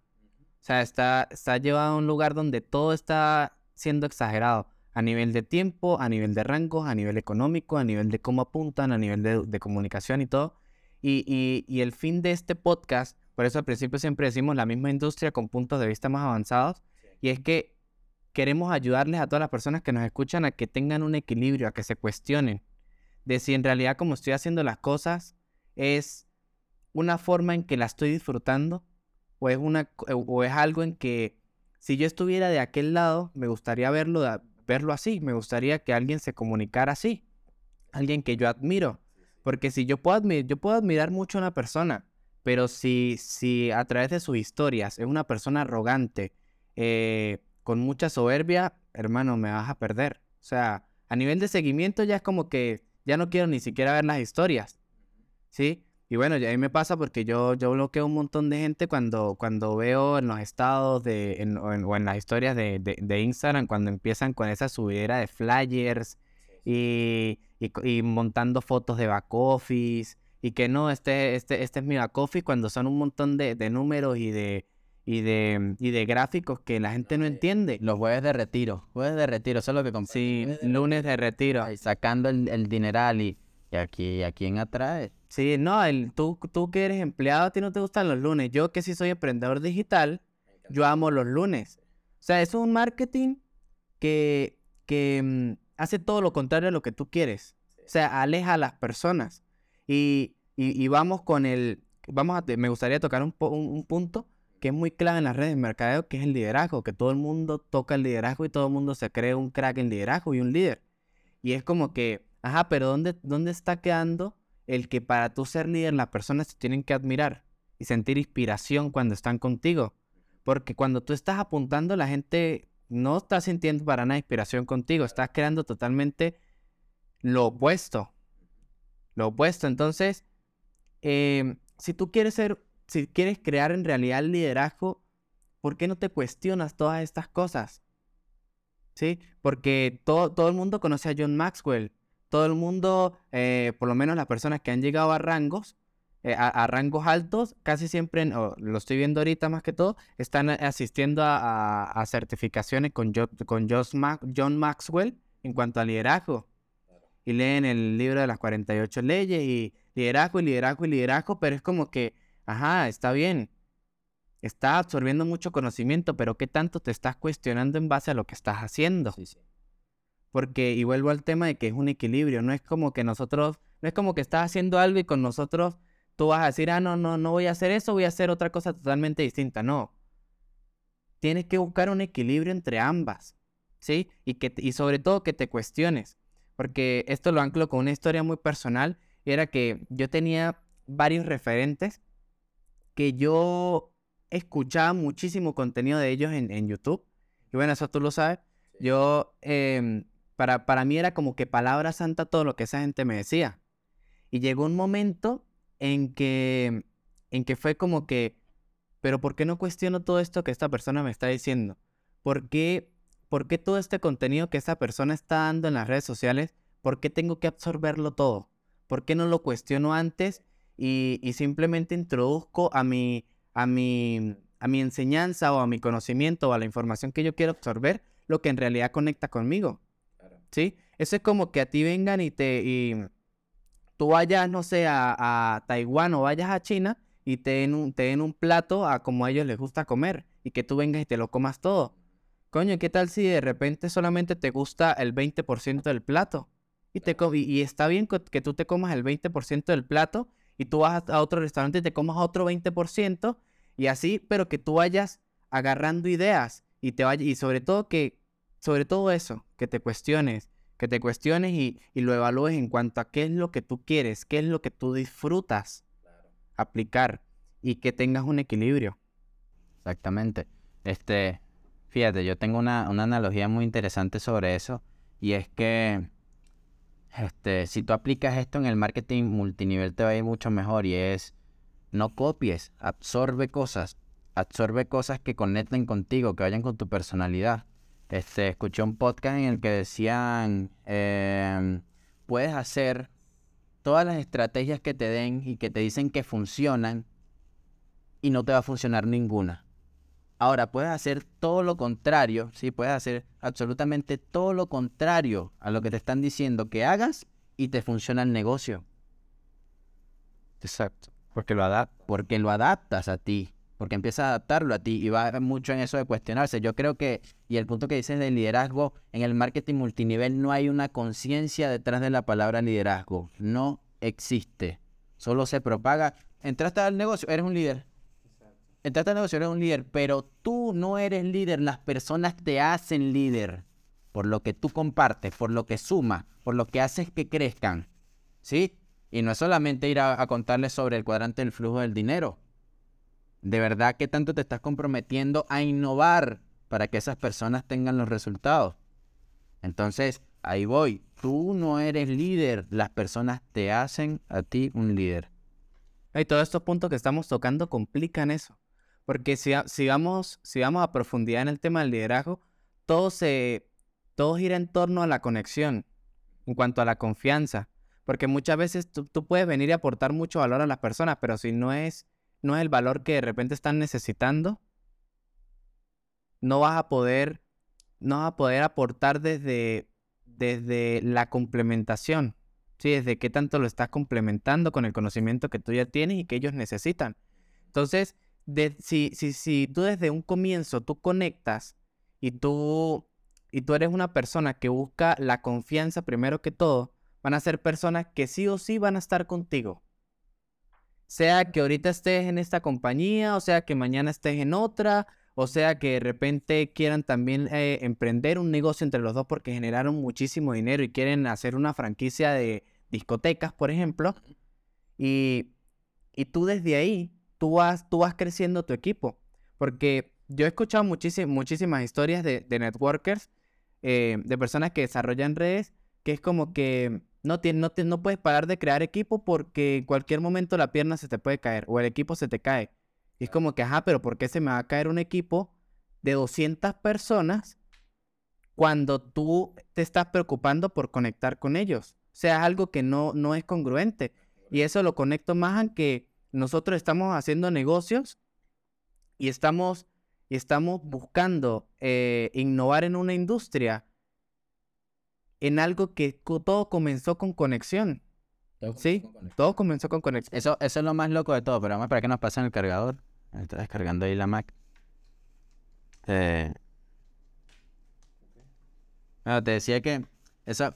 O sea, está, está llevada a un lugar donde todo está siendo exagerado a nivel de tiempo, a nivel de rangos, a nivel económico, a nivel de cómo apuntan, a nivel de, comunicación y todo. Y, y, el fin de este podcast, por eso al principio siempre decimos la misma industria con puntos de vista más avanzados, y es que queremos ayudarles a todas las personas que nos escuchan a que tengan un equilibrio, a que se cuestionen de si en realidad como estoy haciendo las cosas es una forma en que la estoy disfrutando o es, una, o es algo en que si yo estuviera de aquel lado me gustaría verlo, verlo así, me gustaría que alguien se comunicara así, alguien que yo admiro, porque si yo puedo, admirar, yo puedo admirar mucho a una persona, pero si, si a través de sus historias es una persona arrogante, eh, con mucha soberbia, hermano, me vas a perder. O sea, a nivel de seguimiento ya es como que ya no quiero ni siquiera ver las historias. ¿Sí? Y bueno, ya ahí me pasa porque yo, yo bloqueo un montón de gente cuando, cuando veo en los estados de, o, en, las historias de, de, Instagram, cuando empiezan con esa subidera de flyers y, y, montando fotos de back office y que no, este, este, este es mi back office cuando son un montón de, de números y de, y de, y de gráficos que la gente no entiende. Los jueves de retiro. Jueves de retiro, eso es lo que compré. Sí, lunes de retiro. sacando el, el, dineral y, y aquí, ¿a quién atrae? Sí, no, el, tú, tú que eres empleado, a ti no te gustan los lunes. Yo que sí soy emprendedor digital, yo amo los lunes. O sea, es un marketing que, que mm, hace todo lo contrario a lo que tú quieres. O sea, aleja a las personas. Y, y, y vamos con el... Vamos a, me gustaría tocar un, un, un punto que es muy clave en las redes de mercadeo, que es el liderazgo, que todo el mundo toca el liderazgo y todo el mundo se cree un crack en liderazgo y un líder. Y es como que, ajá, pero ¿dónde, dónde está quedando el que para tú ser líder las personas te tienen que admirar y sentir inspiración cuando están contigo? Porque cuando tú estás apuntando, la gente no está sintiendo para nada inspiración contigo, estás creando totalmente lo opuesto. Lo opuesto. Entonces, eh, si tú quieres ser si quieres crear en realidad el liderazgo, ¿por qué no te cuestionas todas estas cosas? ¿Sí? Porque todo, todo el mundo conoce a John Maxwell. Todo el mundo, eh, por lo menos las personas que han llegado a rangos, eh, a, rangos altos, casi siempre, lo estoy viendo ahorita más que todo, están asistiendo a, certificaciones con, con John Maxwell en cuanto a liderazgo. Y leen el libro de las 48 leyes y liderazgo y liderazgo y liderazgo, pero es como que Ajá, está bien. Está absorbiendo mucho conocimiento, pero ¿qué tanto te estás cuestionando en base a lo que estás haciendo? Sí, sí. Porque, y vuelvo al tema de que es un equilibrio, no es como que nosotros, no es como que estás haciendo algo y con nosotros tú vas a decir, ah, no, no, no voy a hacer eso, voy a hacer otra cosa totalmente distinta. No. Tienes que buscar un equilibrio entre ambas, ¿sí? Y, que, y sobre todo que te cuestiones. Porque esto lo anclo con una historia muy personal. Y era que yo tenía varios referentes que yo escuchaba muchísimo contenido de ellos en, YouTube. Y bueno, eso tú lo sabes. Yo, em, para, para mí era como que palabra santa todo lo que esa gente me decía. Y llegó un momento en que, en que fue como que, pero ¿por qué no cuestiono todo esto que esta persona me está diciendo? ¿Por qué, ¿Por qué todo este contenido que esa persona está dando en las redes sociales, por qué tengo que absorberlo todo? ¿Por qué no lo cuestiono antes y, simplemente introduzco a mi, a, mi, a mi enseñanza o a mi conocimiento o a la información que yo quiero absorber lo que en realidad conecta conmigo. ¿Sí? Eso es como que a ti vengan y te... Y tú vayas, no sé, a, Taiwán o vayas a China y te den, un, te den un plato a como a ellos les gusta comer y que tú vengas y te lo comas todo. Coño, ¿qué tal si de repente solamente te gusta el 20% del plato? y, te y, y está bien que tú te comas el 20% del plato y tú vas a a otro restaurante y te comas otro 20% y así, pero que tú vayas agarrando ideas y te vaya, y sobre todo que, sobre todo eso, que te cuestiones, que te cuestiones y, y lo evalúes en cuanto a qué es lo que tú quieres, qué es lo que tú disfrutas aplicar y que tengas un equilibrio. Exactamente. Este, fíjate, yo tengo una, una analogía muy interesante sobre eso y es que este, si tú aplicas esto en el marketing multinivel te va a ir mucho mejor y es no copies, absorbe cosas, absorbe cosas que conecten contigo, que vayan con tu personalidad. Este, escuché un podcast en el que decían, em, puedes hacer todas las estrategias que te den y que te dicen que funcionan y no te va a funcionar ninguna. Ahora, puedes hacer todo lo contrario, sí, puedes hacer absolutamente todo lo contrario a lo que te están diciendo que hagas y te funciona el negocio. Exacto. Porque lo adapta. Porque lo adaptas a ti, porque empiezas a adaptarlo a ti y va mucho en eso de cuestionarse. Yo creo que, y el punto que dices del liderazgo, en el marketing multinivel no hay una conciencia detrás de la palabra liderazgo. No existe. Solo se propaga. Entraste al negocio, eres un líder. Entraste al negocio, eres un líder, pero tú no eres líder, las personas te hacen líder por lo que tú compartes, por lo que sumas, por lo que haces que crezcan. ¿Sí? Y no es solamente ir a, a contarles sobre el cuadrante del flujo del dinero. De verdad que tanto te estás comprometiendo a innovar para que esas personas tengan los resultados. Entonces, ahí voy. Tú no eres líder, las personas te hacen a ti un líder. Y todos estos puntos que estamos tocando complican eso. Porque si, si, vamos, si vamos a profundidad en el tema del liderazgo, todo, se, todo gira en torno a la conexión, en cuanto a la confianza. Porque muchas veces tú, tú puedes venir y aportar mucho valor a las personas, pero si no es, no es el valor que de repente están necesitando, no vas a poder, no vas a poder aportar desde, desde la complementación. Sí, desde qué tanto lo estás complementando con el conocimiento que tú ya tienes y que ellos necesitan. Entonces, de- si, si, si tú desde un comienzo tú conectas y tú, y tú eres una persona que busca la confianza primero que todo, van a ser personas que sí o sí van a estar contigo. Sea que ahorita estés en esta compañía, o sea que mañana estés en otra, o sea que de repente quieran también eh, emprender un negocio entre los dos porque generaron muchísimo dinero y quieren hacer una franquicia de discotecas, por ejemplo. Y, y tú desde ahí, tú vas, tú vas creciendo tu equipo. Porque yo he escuchado muchísi- muchísimas historias de, de networkers, eh, de personas que desarrollan redes, que es como que no, tien- no, te- no puedes parar de crear equipo porque en cualquier momento la pierna se te puede caer o el equipo se te cae. Y es como que, ajá, pero ¿por qué se me va a caer un equipo de 200 personas cuando tú te estás preocupando por conectar con ellos? O sea, es algo que no, no es congruente. Y eso lo conecto más a que nosotros estamos haciendo negocios y estamos, y estamos buscando eh, innovar en una industria, en algo que todo comenzó con conexión. Sí, todo comenzó con conexión. Eso, eso es lo más loco de todo, pero vamos a esperar que nos pasen el cargador. Está descargando ahí la Mac. Eh, bueno, te decía que eso,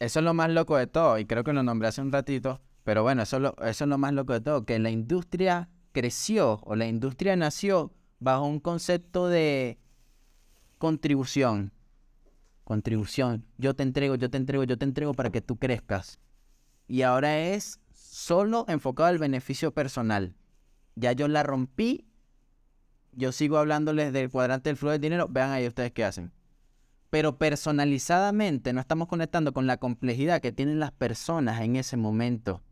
eso es lo más loco de todo, y creo que lo nombré hace un ratito, pero bueno, eso es lo, eso es lo más loco de todo, que la industria creció o la industria nació bajo un concepto de contribución. Contribución. Yo te entrego, yo te entrego, yo te entrego para que tú crezcas. Y ahora es solo enfocado al beneficio personal. Ya yo la rompí. Yo sigo hablándoles del cuadrante del flujo del dinero. Vean ahí ustedes qué hacen. Pero personalizadamente no estamos conectando con la complejidad que tienen las personas en ese momento.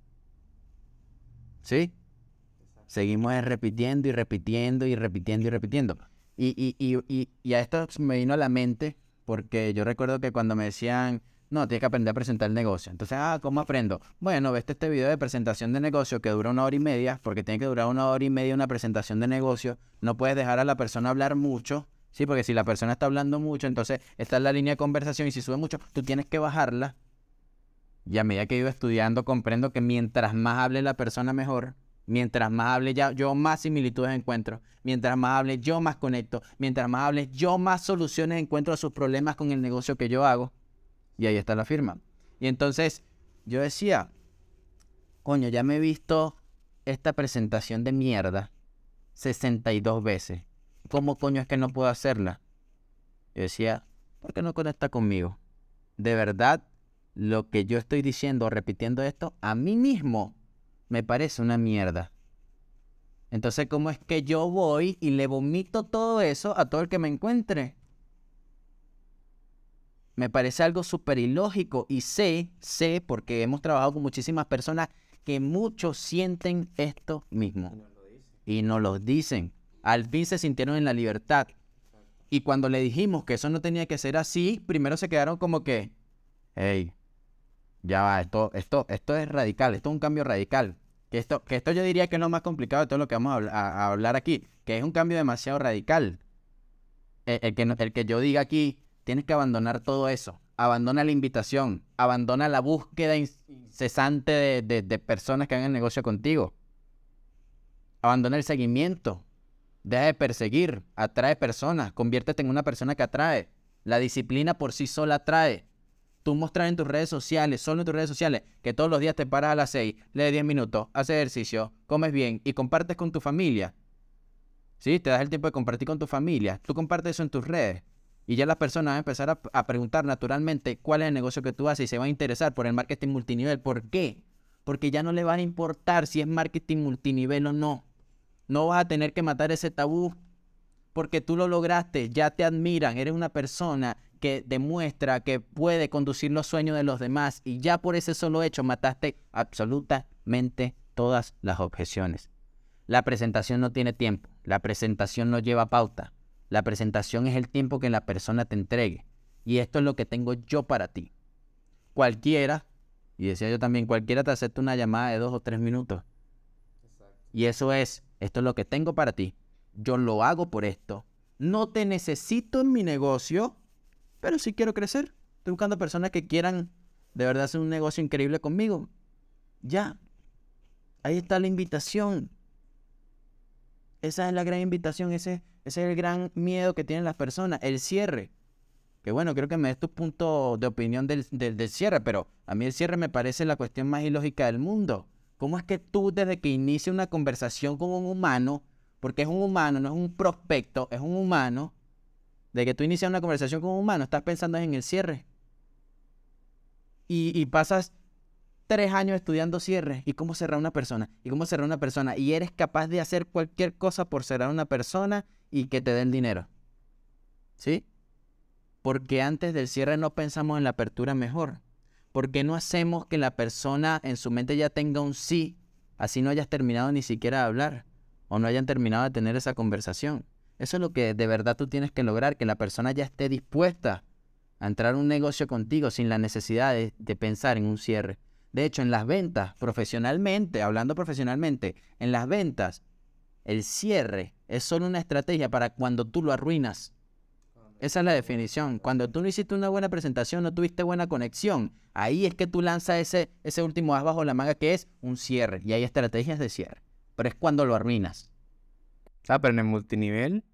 ¿Sí? Seguimos repitiendo y repitiendo y repitiendo y repitiendo. Y, y, y, y, y a esto me vino a la mente porque yo recuerdo que cuando me decían, no, tienes que aprender a presentar el negocio. Entonces, ah, ¿cómo aprendo? Bueno, ves este video de presentación de negocio que dura una hora y media, porque tiene que durar una hora y media una presentación de negocio. No puedes dejar a la persona hablar mucho, ¿sí? Porque si la persona está hablando mucho, entonces está en la línea de conversación y si sube mucho, tú tienes que bajarla. Y a medida que he ido estudiando, comprendo que mientras más hable la persona, mejor. Mientras más hable yo más similitudes encuentro. Mientras más hable, yo más conecto. Mientras más hable, yo más soluciones encuentro a sus problemas con el negocio que yo hago. Y ahí está la firma. Y entonces yo decía, coño, ya me he visto esta presentación de mierda 62 veces. ¿Cómo coño es que no puedo hacerla? Yo decía, ¿por qué no conecta conmigo? De verdad, lo que yo estoy diciendo, repitiendo esto, a mí mismo me parece una mierda. Entonces, ¿cómo es que yo voy y le vomito todo eso a todo el que me encuentre? Me parece algo súper ilógico y sé, sé, porque hemos trabajado con muchísimas personas que muchos sienten esto mismo. Y no lo dicen. Al fin se sintieron en la libertad. Y cuando le dijimos que eso no tenía que ser así, primero se quedaron como que, hey, ya va, esto, esto, esto es radical, esto es un cambio radical. Que esto, que esto yo diría que es lo más complicado de todo lo que vamos a, hablar aquí, que es un cambio demasiado radical. E, el, que, el que yo diga aquí, tienes que abandonar todo eso. Abandona la invitación, abandona la búsqueda incesante de, de personas que hagan el negocio contigo. Abandona el seguimiento. Deja de perseguir, atrae personas, conviértete en una persona que atrae. La disciplina por sí sola atrae tú mostrar en tus redes sociales, solo en tus redes sociales, que todos los días te paras a las 6, lees 10 minutos, haces ejercicio, comes bien y compartes con tu familia. ¿Sí? Te das el tiempo de compartir con tu familia. Tú compartes eso en tus redes. Y ya las personas van a empezar a, preguntar naturalmente cuál es el negocio que tú haces y se van a interesar por el marketing multinivel. ¿Por qué? Porque ya no le va a importar si es marketing multinivel o no. No vas a tener que matar ese tabú porque tú lo lograste, ya te admiran, eres una persona que demuestra que puede conducir los sueños de los demás y ya por ese solo hecho mataste absolutamente todas las objeciones. La presentación no tiene tiempo, la presentación no lleva pauta, la presentación es el tiempo que la persona te entregue y esto es lo que tengo yo para ti. Cualquiera, y decía yo también, cualquiera te acepta una llamada de dos o tres minutos. Y eso es, esto es lo que tengo para ti. Yo lo hago por esto. No te necesito en mi negocio, pero sí quiero crecer. Estoy buscando personas que quieran de verdad hacer un negocio increíble conmigo. Ya. Ahí está la invitación. Esa es la gran invitación, ese, es el gran miedo que tienen las personas, el cierre. Que bueno, creo que me des tu punto de opinión del, del, cierre, pero a mí el cierre me parece la cuestión más ilógica del mundo. ¿Cómo es que tú desde que inicia una conversación con un humano, porque es un humano, no es un prospecto, es un humano, de que tú inicias una conversación con un humano, estás pensando en el cierre. Y, pasas tres años estudiando cierre y cómo cerrar una persona, y cómo cerrar una persona, y eres capaz de hacer cualquier cosa por cerrar una persona y que te den dinero. ¿Sí? Porque antes del cierre no pensamos en la apertura mejor. Porque no hacemos que la persona en su mente ya tenga un sí, así no hayas terminado ni siquiera de hablar o no hayan terminado de tener esa conversación? Eso es lo que de verdad tú tienes que lograr, que la persona ya esté dispuesta a entrar a un negocio contigo sin la necesidad de, pensar en un cierre. De hecho, en las ventas, profesionalmente, hablando profesionalmente, en las ventas, el cierre es solo una estrategia para cuando tú lo arruinas. Esa es la definición. Cuando tú no hiciste una buena presentación, no tuviste buena conexión, ahí es que tú lanzas ese, ese último as bajo la manga que es un cierre. Y hay estrategias de cierre. Pero es cuando lo arruinas. Ah, pero en el multinivel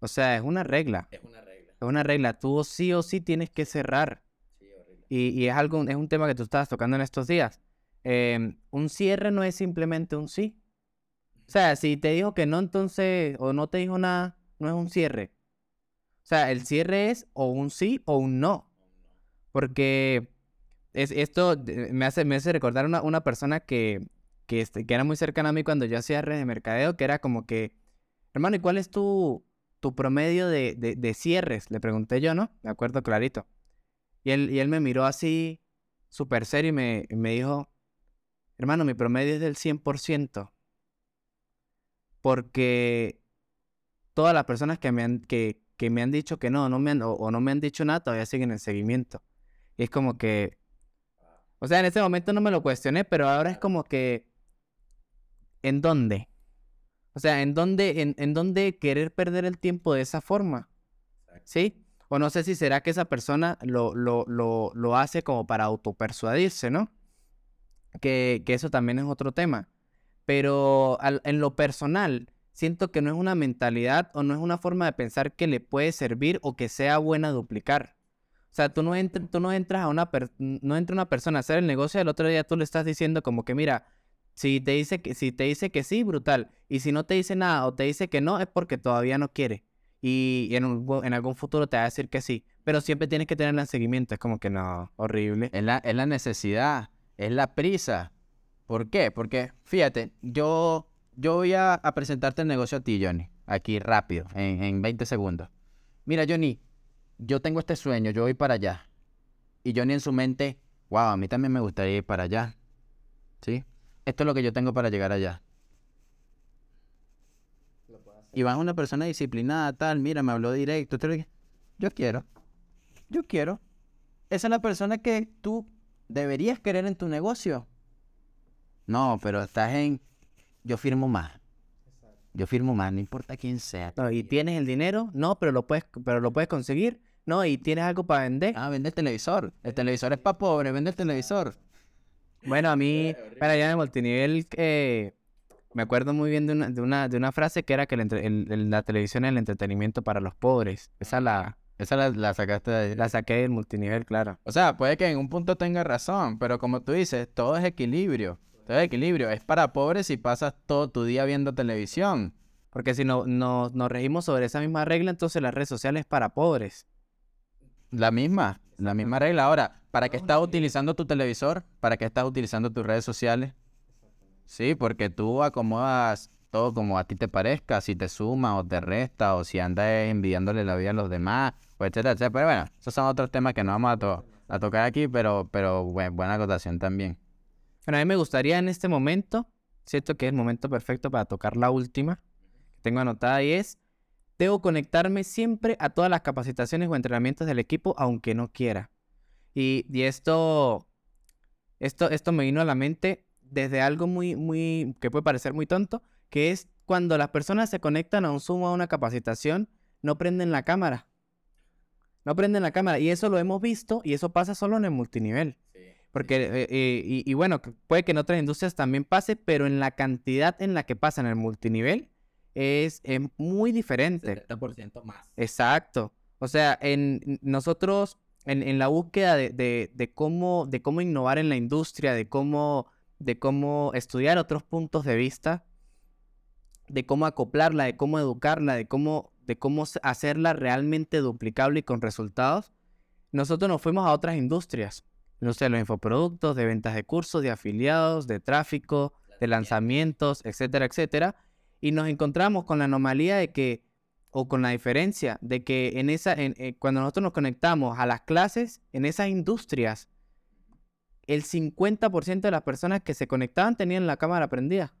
o sea, es una regla. Es una regla. Es una regla. Tú sí o sí tienes que cerrar. Sí, horrible. Y, es algo, es un tema que tú estabas tocando en estos días. Em, un cierre no es simplemente un sí. O sea, si te dijo que no, entonces, o no te dijo nada, no es un cierre. O sea, el cierre es o un sí o un no. Porque es, esto me hace, me hace recordar una, una persona que, que, este, que era muy cercana a mí cuando yo hacía redes de mercadeo, que era como que, hermano, ¿y cuál es tu, tu promedio de, de, cierres? Le pregunté yo, ¿no? Me acuerdo clarito. Y él, y él me miró así, súper serio, y me, me dijo, hermano, mi promedio es del 100%. Porque todas las personas que me han, que, que me han dicho que no, no me han, o, no me han dicho nada, todavía siguen en seguimiento. Y es como que, o sea, en ese momento no me lo cuestioné, pero ahora es como que, ¿en dónde? O sea, ¿en dónde, en, en dónde querer perder el tiempo de esa forma? ¿Sí? O no sé si será que esa persona lo, lo, lo, lo hace como para autopersuadirse, ¿no? Que, que, eso también es otro tema. Pero en lo personal, siento que no es una mentalidad o no es una forma de pensar que le puede servir o que sea buena duplicar. O sea, tú no, entr- tú no entras a una per- no entra una persona a hacer el negocio, el otro día tú le estás diciendo como que, mira, si te dice que, si te dice que sí, brutal. Y si no te dice nada o te dice que no, es porque todavía no quiere. Y, en, algún futuro te va a decir que sí. Pero siempre tienes que tenerla en seguimiento. Es como que no, horrible. Es la, es la necesidad, es la prisa. ¿Por qué? Porque, fíjate, yo, yo voy a, a presentarte el negocio a ti, Johnny, aquí rápido, en, en 20 segundos. Mira, Johnny, yo tengo este sueño, yo voy para allá. Y Johnny en su mente, wow, a mí también me gustaría ir para allá. ¿Sí? Esto es lo que yo tengo para llegar allá. Y vas a una persona disciplinada, tal, mira, me habló directo. te Yo quiero. Yo quiero. Esa es la persona que tú deberías querer en tu negocio. No, pero estás en. Yo firmo más. Yo firmo más, no importa quién sea. No, ¿Y tienes el dinero? No, pero lo puedes, pero lo puedes conseguir. No, ¿y tienes algo para vender? Ah, vende el televisor. El televisor es para pobre, vende el televisor. Bueno, a mí, para allá de multinivel, eh, me acuerdo muy bien de una, de una, de una frase que era que el entre- el- el- la televisión es el entretenimiento para los pobres. Esa la, Esa la, la sacaste de la saqué del multinivel, claro. O sea, puede que en un punto tenga razón, pero como tú dices, todo es equilibrio. Todo es equilibrio. Es para pobres si pasas todo tu día viendo televisión. Porque si no, no- nos regimos sobre esa misma regla, entonces las redes sociales es para pobres. La misma, la misma regla. Ahora, ¿para qué estás utilizando tu televisor? ¿Para qué estás utilizando tus redes sociales? Sí, porque tú acomodas todo como a ti te parezca, si te suma o te resta, o si andas envidiándole la vida a los demás, o etcétera, etcétera. Pero bueno, esos son otros temas que no vamos a, to- a tocar aquí, pero, pero buen- buena acotación también. Bueno, a mí me gustaría en este momento, siento que es el momento perfecto para tocar la última que tengo anotada y es, debo conectarme siempre a todas las capacitaciones o entrenamientos del equipo, aunque no quiera. Y, y esto, esto, esto me vino a la mente desde algo muy, muy, que puede parecer muy tonto, que es cuando las personas se conectan a un Zoom o a una capacitación, no prenden la cámara. No prenden la cámara. Y eso lo hemos visto y eso pasa solo en el multinivel. Porque, eh, eh, y, y bueno, puede que en otras industrias también pase, pero en la cantidad en la que pasa en el multinivel es, es muy diferente. 70% más. Exacto. O sea, en nosotros, en, en la búsqueda de, de- de cómo, de cómo innovar en la industria, de cómo, de cómo estudiar otros puntos de vista, de cómo acoplarla, de cómo educarla, de cómo, de cómo hacerla realmente duplicable y con resultados, nosotros nos fuimos a otras industrias. No sé, los infoproductos, de ventas de cursos, de afiliados, de tráfico, de lanzamientos, etcétera, etcétera. Y nos encontramos con la anomalía de que, o con la diferencia de que en esa, en- eh, cuando nosotros nos conectamos a las clases, en esas industrias, el 50% de las personas que se conectaban tenían la cámara prendida.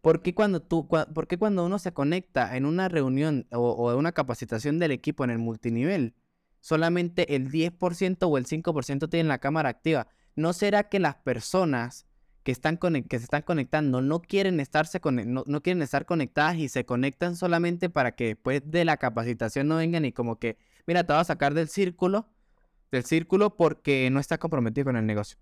¿Por qué cuando, tú, cua- por qué cuando uno se conecta en una reunión o, o en una capacitación del equipo en el multinivel, solamente el 10% o el 5% tienen la cámara activa? ¿No será que las personas que, están que se están conectando no quieren, estarse conec- no, no quieren estar conectadas y se conectan solamente para que después de la capacitación no vengan y como que, mira, te voy a sacar del círculo, del círculo porque no estás comprometido con el negocio?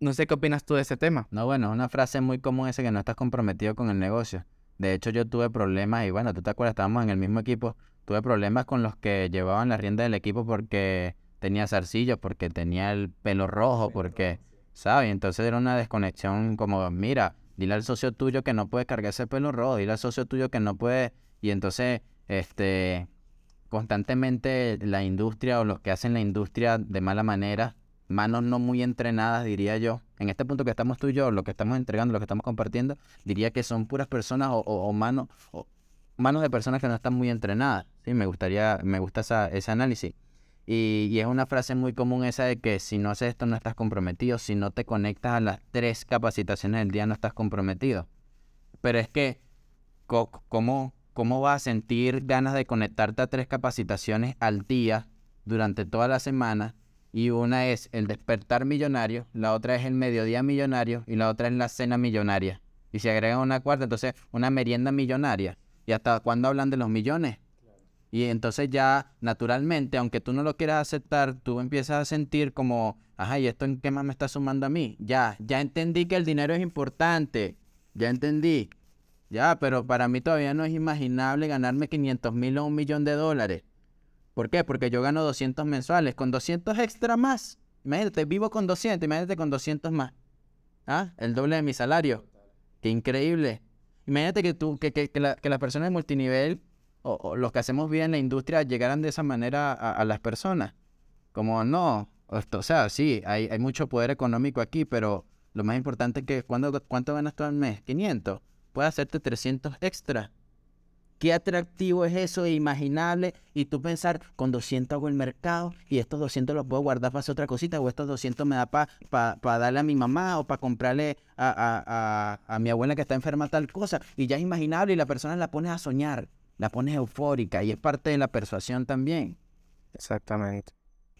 No sé qué opinas tú de ese tema. No, bueno, es una frase muy común ese que no estás comprometido con el negocio. De hecho, yo tuve problemas y bueno, tú te acuerdas, estábamos en el mismo equipo. Tuve problemas con los que llevaban la rienda del equipo porque tenía zarcillos, porque tenía el pelo rojo, porque, ¿sabes? Entonces era una desconexión como, mira, dile al socio tuyo que no puede cargar ese pelo rojo, dile al socio tuyo que no puede. Y entonces, este, constantemente la industria o los que hacen la industria de mala manera, manos no muy entrenadas, diría yo. En este punto que estamos tú y yo, lo que estamos entregando, lo que estamos compartiendo, diría que son puras personas o, o- o manos, o manos de personas que no están muy entrenadas. Sí, me gustaría, me gusta esa, ese análisis. Y, es una frase muy común esa de que si no haces esto no estás comprometido, si no te conectas a las tres capacitaciones del día no estás comprometido. Pero es que, ¿cómo, cómo vas a sentir ganas de conectarte a tres capacitaciones al día durante toda la semana? Y una es el despertar millonario, la otra es el mediodía millonario y la otra es la cena millonaria. Y si agregan una cuarta, entonces una merienda millonaria. ¿Y hasta cuándo hablan de los millones? Y entonces ya naturalmente, aunque tú no lo quieras aceptar, tú empiezas a sentir como, ajá, ¿y esto en qué más me está sumando a mí? Ya, ya entendí que el dinero es importante. Ya entendí. Ya, pero para mí todavía no es imaginable ganarme 500 mil o un millón de dólares. ¿Por qué? Porque yo gano 200 mensuales. Con 200 extra más. Imagínate, vivo con 200, imagínate con 200 más. ¿Ah? El doble de mi salario. Qué increíble. Imagínate que tú, que, que, que, la, que las personas de multinivel o, los que hacemos bien en la industria llegaran de esa manera a, las personas. Como no, o sea, sí, hay, hay, mucho poder económico aquí, pero lo más importante es que ¿cuánto, cuánto ganas tú al mes? 500. Puedes hacerte 300 extra. Qué atractivo es eso, e imaginable. Y tú pensar, con 200 hago el mercado y estos 200 los puedo guardar para hacer otra cosita, o estos 200 me da para pa, darle a mi mamá o para comprarle a, a, a, mi abuela que está enferma tal cosa. Y ya es imaginable y la persona la pone a soñar, la pones eufórica y es parte de la persuasión también. Exactamente.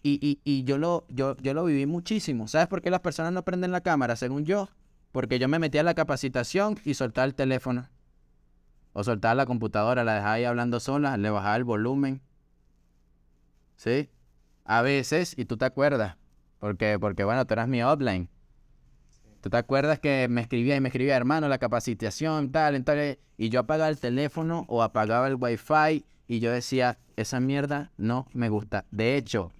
Y, y, y yo, lo, yo, yo lo viví muchísimo. ¿Sabes por qué las personas no prenden la cámara, según yo? Porque yo me metía a la capacitación y soltaba el teléfono. O soltaba la computadora, la dejaba ahí hablando sola, le bajaba el volumen. ¿Sí? A veces, y tú te acuerdas, porque, porque bueno, tú eras mi offline. ¿Tú te acuerdas que me escribía y me escribía, hermano, la capacitación, tal, entonces, y yo apagaba el teléfono o apagaba el wifi y yo decía, esa mierda no me gusta. De hecho,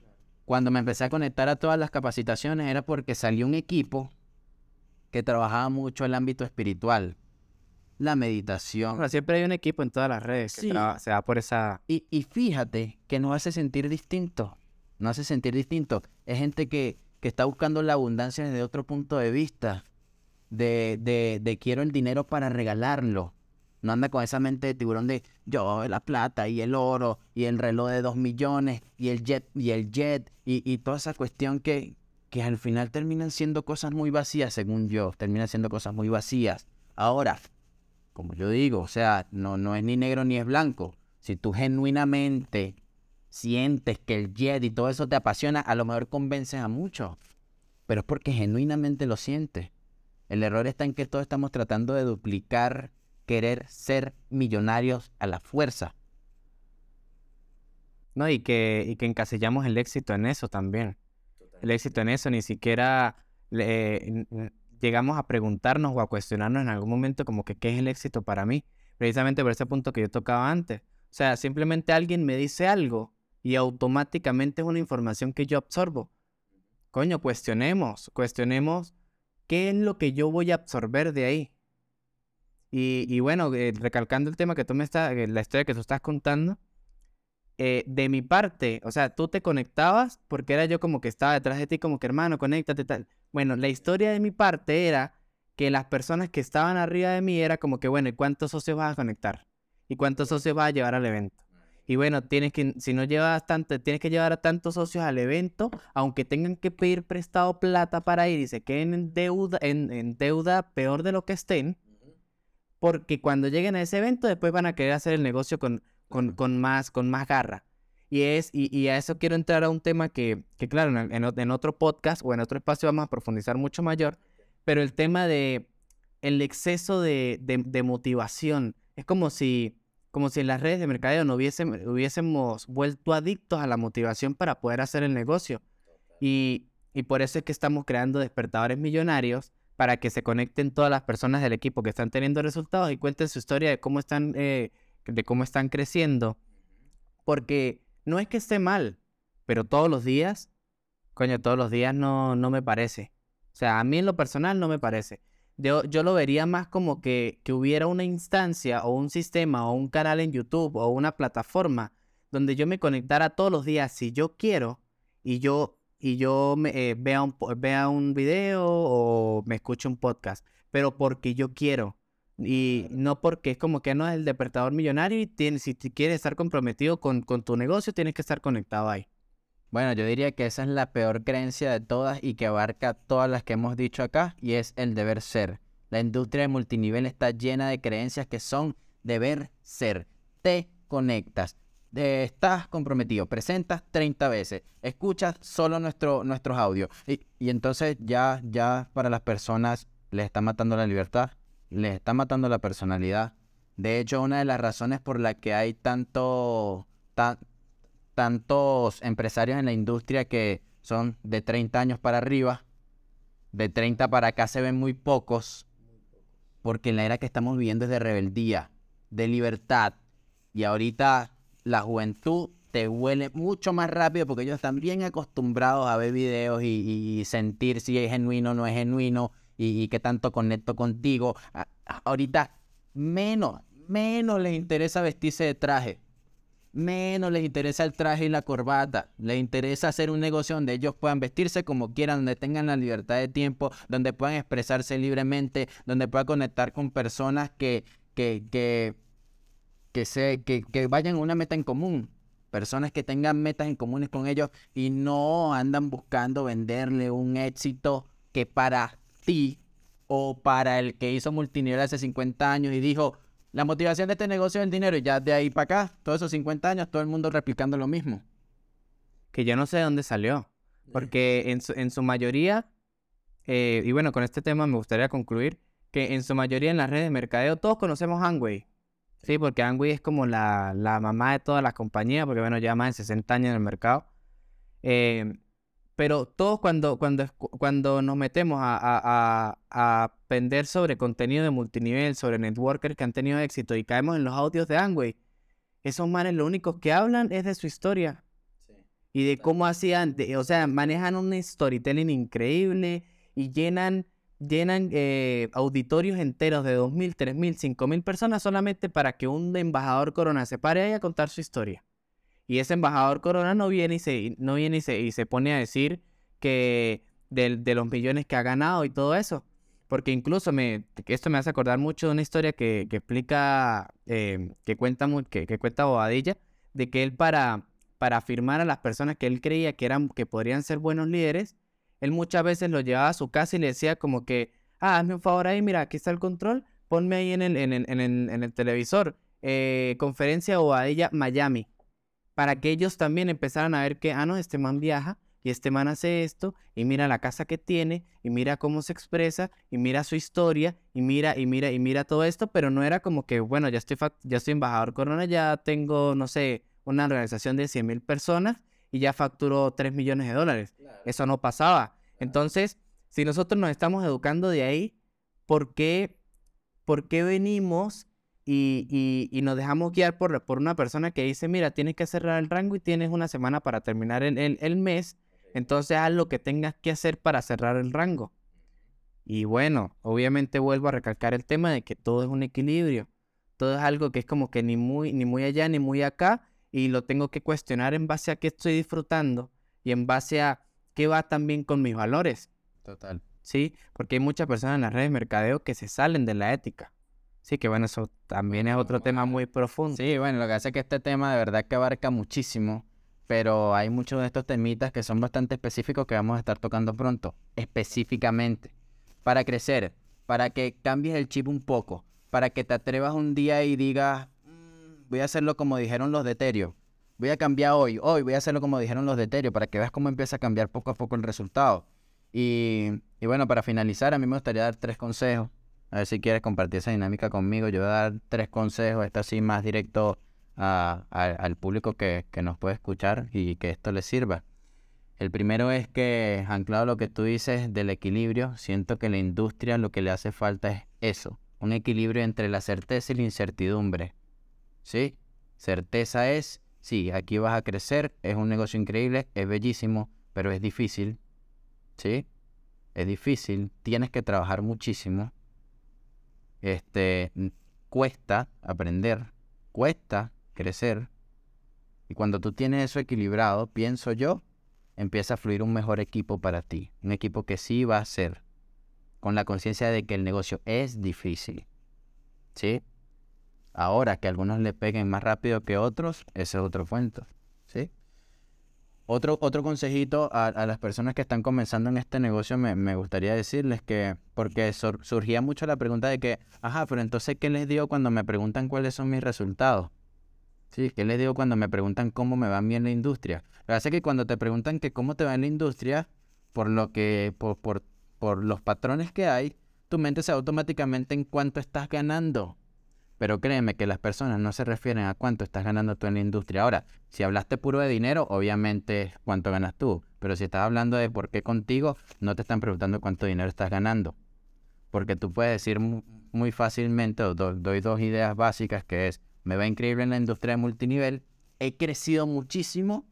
cuando me empecé a conectar a todas las capacitaciones era porque salió un equipo que trabajaba mucho el ámbito espiritual la meditación. siempre hay un equipo en todas las redes que se va por esa... Y, y, fíjate que nos hace sentir distinto. Nos hace sentir distinto. Es gente que, que está buscando la abundancia desde otro punto de vista. De, de, de quiero el dinero para regalarlo. No anda con esa mente de tiburón de yo, la plata y el oro y el reloj de dos millones y el jet y el jet y, y toda esa cuestión que, que al final terminan siendo cosas muy vacías, según yo. Terminan siendo cosas muy vacías. Ahora, como yo digo, o sea, no, no es ni negro ni es blanco. Si tú genuinamente sientes que el jet y todo eso te apasiona, a lo mejor convences a muchos. Pero es porque genuinamente lo sientes. El error está en que todos estamos tratando de duplicar, querer ser millonarios a la fuerza. No, y que, y que encasillamos el éxito en eso también. El éxito en eso, ni siquiera llegamos a preguntarnos o a cuestionarnos en algún momento como que qué es el éxito para mí, precisamente por ese punto que yo tocaba antes. O sea, simplemente alguien me dice algo y automáticamente es una información que yo absorbo. Coño, cuestionemos, cuestionemos qué es lo que yo voy a absorber de ahí. Y, bueno, eh, recalcando el tema que tú me estás, eh, la historia que tú estás contando, eh, de mi parte, o sea, tú te conectabas porque era yo como que estaba detrás de ti, como que hermano, conéctate tal. Bueno, la historia de mi parte era que las personas que estaban arriba de mí era como que, bueno, ¿y cuántos socios vas a conectar? ¿Y cuántos socios vas a llevar al evento? Y bueno, tienes que, si no llevas tanto, tienes que llevar a tantos socios al evento, aunque tengan que pedir prestado plata para ir y se queden en deuda, en, deuda peor de lo que estén, porque cuando lleguen a ese evento después van a querer hacer el negocio con, con, con más, con más garra. Y, es, y, a eso quiero entrar a un tema que, que claro, en, en, otro podcast o en otro espacio vamos a profundizar mucho mayor, pero el tema de el exceso de, de, motivación. Es como si, como si en las redes de mercadeo no hubiésemos vuelto adictos a la motivación para poder hacer el negocio. Y, y por eso es que estamos creando despertadores millonarios para que se conecten todas las personas del equipo que están teniendo resultados y cuenten su historia de cómo están, eh, de cómo están creciendo. Porque no es que esté mal, pero todos los días, coño, todos los días no, no me parece. O sea, a mí en lo personal no me parece. Yo, yo lo vería más como que, que hubiera una instancia o un sistema o un canal en YouTube o una plataforma donde yo me conectara todos los días si yo quiero y yo, y yo me, eh, vea, un, vea un video o me escuche un podcast, pero porque yo quiero. Y no porque es como que no es el despertador millonario y tienes, si quieres estar comprometido con, con tu negocio, tienes que estar conectado ahí. Bueno, yo diría que esa es la peor creencia de todas y que abarca todas las que hemos dicho acá y es el deber ser. La industria de multinivel está llena de creencias que son deber ser. Te conectas, estás comprometido, presentas 30 veces, escuchas solo nuestro, nuestros audios y, y entonces ya, ya para las personas les está matando la libertad les está matando la personalidad. De hecho, una de las razones por la que hay tanto, tantos empresarios en la industria que son de 30 años para arriba, de 30 para acá se ven muy pocos, porque en la era que estamos viviendo es de rebeldía, de libertad. Y ahorita la juventud te huele mucho más rápido porque ellos están bien acostumbrados a ver videos y, sentir si es genuino o no es genuino y, qué tanto conecto contigo. ahorita menos, menos les interesa vestirse de traje. Menos les interesa el traje y la corbata. Les interesa hacer un negocio donde ellos puedan vestirse como quieran, donde tengan la libertad de tiempo, donde puedan expresarse libremente, donde puedan conectar con personas que, que, que, que, se, que, que vayan a una meta en común personas que tengan metas en comunes con ellos y no andan buscando venderle un éxito que para ti o para el que hizo multinivel hace 50 años y dijo, la motivación de este negocio es el dinero y ya de ahí para acá, todos esos 50 años, todo el mundo replicando lo mismo. Que yo no sé de dónde salió, porque en su, en su mayoría, eh, y bueno, con este tema me gustaría concluir, que en su mayoría en las redes de mercadeo todos conocemos Angway. Sí, porque Angway es como la, la, mamá de todas las compañías, porque bueno, lleva más de 60 años en el mercado. Eh, pero todos cuando, cuando, cuando nos metemos a, a, a, aprender sobre contenido de multinivel, sobre networkers que han tenido éxito y caemos en los audios de Angway, esos manes lo único que hablan es de su historia. Y de cómo hacían, o sea, manejan un storytelling increíble y llenan llenan eh, auditorios enteros de 2.000, 3.000, 5.000 personas solamente para que un embajador corona se pare ahí a contar su historia. Y ese embajador corona no viene y se, no viene y se, y se pone a decir que de, de, los millones que ha ganado y todo eso. Porque incluso me, esto me hace acordar mucho de una historia que, que explica, eh, que, cuenta, que, cuenta Bobadilla, de que él para, para afirmar a las personas que él creía que, eran, que podrían ser buenos líderes, él muchas veces lo llevaba a su casa y le decía como que, ah, hazme un favor ahí, mira, aquí está el control, ponme ahí en el, en el, en el, televisor, eh, conferencia o a ella Miami, para que ellos también empezaran a ver que, ah, no, este man viaja y este man hace esto y mira la casa que tiene y mira cómo se expresa y mira su historia y mira y mira y mira todo esto, pero no era como que, bueno, ya estoy, ya estoy embajador Corona, ya tengo, no sé, una organización de 100 mil personas y ya facturó 3 millones de dólares. Eso no pasaba. Entonces, si nosotros nos estamos educando de ahí, ¿por qué, por qué venimos y, y, nos dejamos guiar por, por una persona que dice, mira, tienes que cerrar el rango y tienes una semana para terminar el, el, el mes, entonces haz lo que tengas que hacer para cerrar el rango? Y bueno, obviamente vuelvo a recalcar el tema de que todo es un equilibrio. Todo es algo que es como que ni muy, ni muy allá ni muy acá, y lo tengo que cuestionar en base a qué estoy disfrutando y en base a qué va también con mis valores. Total. Sí, porque hay muchas personas en las redes de mercadeo que se salen de la ética. Sí, que bueno, eso también es otro tema muy profundo. Sí, bueno, lo que hace es que este tema de verdad que abarca muchísimo, pero hay muchos de estos temitas que son bastante específicos que vamos a estar tocando pronto, específicamente, para crecer, para que cambies el chip un poco, para que te atrevas un día y digas, voy a hacerlo como dijeron los de Ethereum. Voy a cambiar hoy, hoy voy a hacerlo como dijeron los de Ethereum para que veas cómo empieza a cambiar poco a poco el resultado. Y, bueno, para finalizar, a mí me gustaría dar tres consejos. A ver si quieres compartir esa dinámica conmigo. Yo voy a dar tres consejos, esto así más directo al público que, nos puede escuchar y que esto le sirva. El primero es que, anclado lo que tú dices del equilibrio, siento que la industria lo que le hace falta es eso, un equilibrio entre la certeza y la incertidumbre. ¿sí? Certeza es, sí, aquí vas a crecer, es un negocio increíble, es bellísimo, pero es difícil, ¿sí? Es difícil, tienes que trabajar muchísimo. Este, cuesta aprender, cuesta crecer. Y cuando tú tienes eso equilibrado, pienso yo, empieza a fluir un mejor equipo para ti. Un equipo que sí va a ser, con la conciencia de que el negocio es difícil. ¿Sí? Ahora, que algunos le peguen más rápido que otros, ese es otro cuento. Otro, otro consejito a, las personas que están comenzando en este negocio me, gustaría decirles que, porque surgía mucho la pregunta de que, ajá, pero entonces, ¿qué les digo cuando me preguntan cuáles son mis resultados? Sí, ¿qué les digo cuando me preguntan cómo me va bien la industria? Lo que hace que cuando te preguntan que cómo te va en la industria, por lo que, por, por, por los patrones que hay, tu mente se automáticamente en cuánto estás ganando. Pero créeme que las personas no se refieren a cuánto estás ganando tú en la industria. Ahora, si hablaste puro de dinero, obviamente cuánto ganas tú. Pero si estás hablando de por qué contigo, no te están preguntando cuánto dinero estás ganando. Porque tú puedes decir muy fácilmente, o doy dos ideas básicas, que es, me va increíble en la industria de multinivel he crecido muchísimo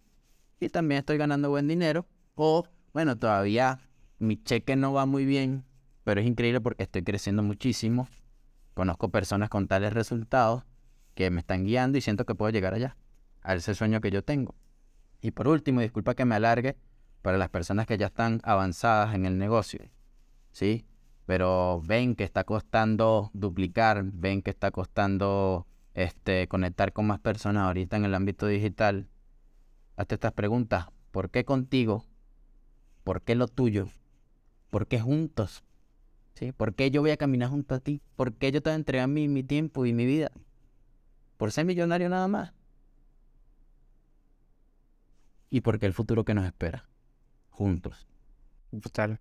y también estoy ganando buen dinero. O, bueno, todavía mi cheque no va muy bien, pero es increíble porque estoy creciendo muchísimo. Conozco personas con tales resultados que me están guiando y siento que puedo llegar allá, a ese sueño que yo tengo. Y por último, disculpa que me alargue, para las personas que ya están avanzadas en el negocio, ¿sí? Pero ven que está costando duplicar, ven que está costando este, conectar con más personas ahorita en el ámbito digital. Hazte estas preguntas. ¿Por qué contigo? ¿Por qué lo tuyo? ¿Por qué juntos? ¿Sí? ¿Por qué yo voy a caminar junto a ti? ¿Por qué yo te voy a entregar mi, mi tiempo y mi vida? ¿Por ser millonario nada más? ¿Y por qué el futuro que nos espera? Juntos. Brutal.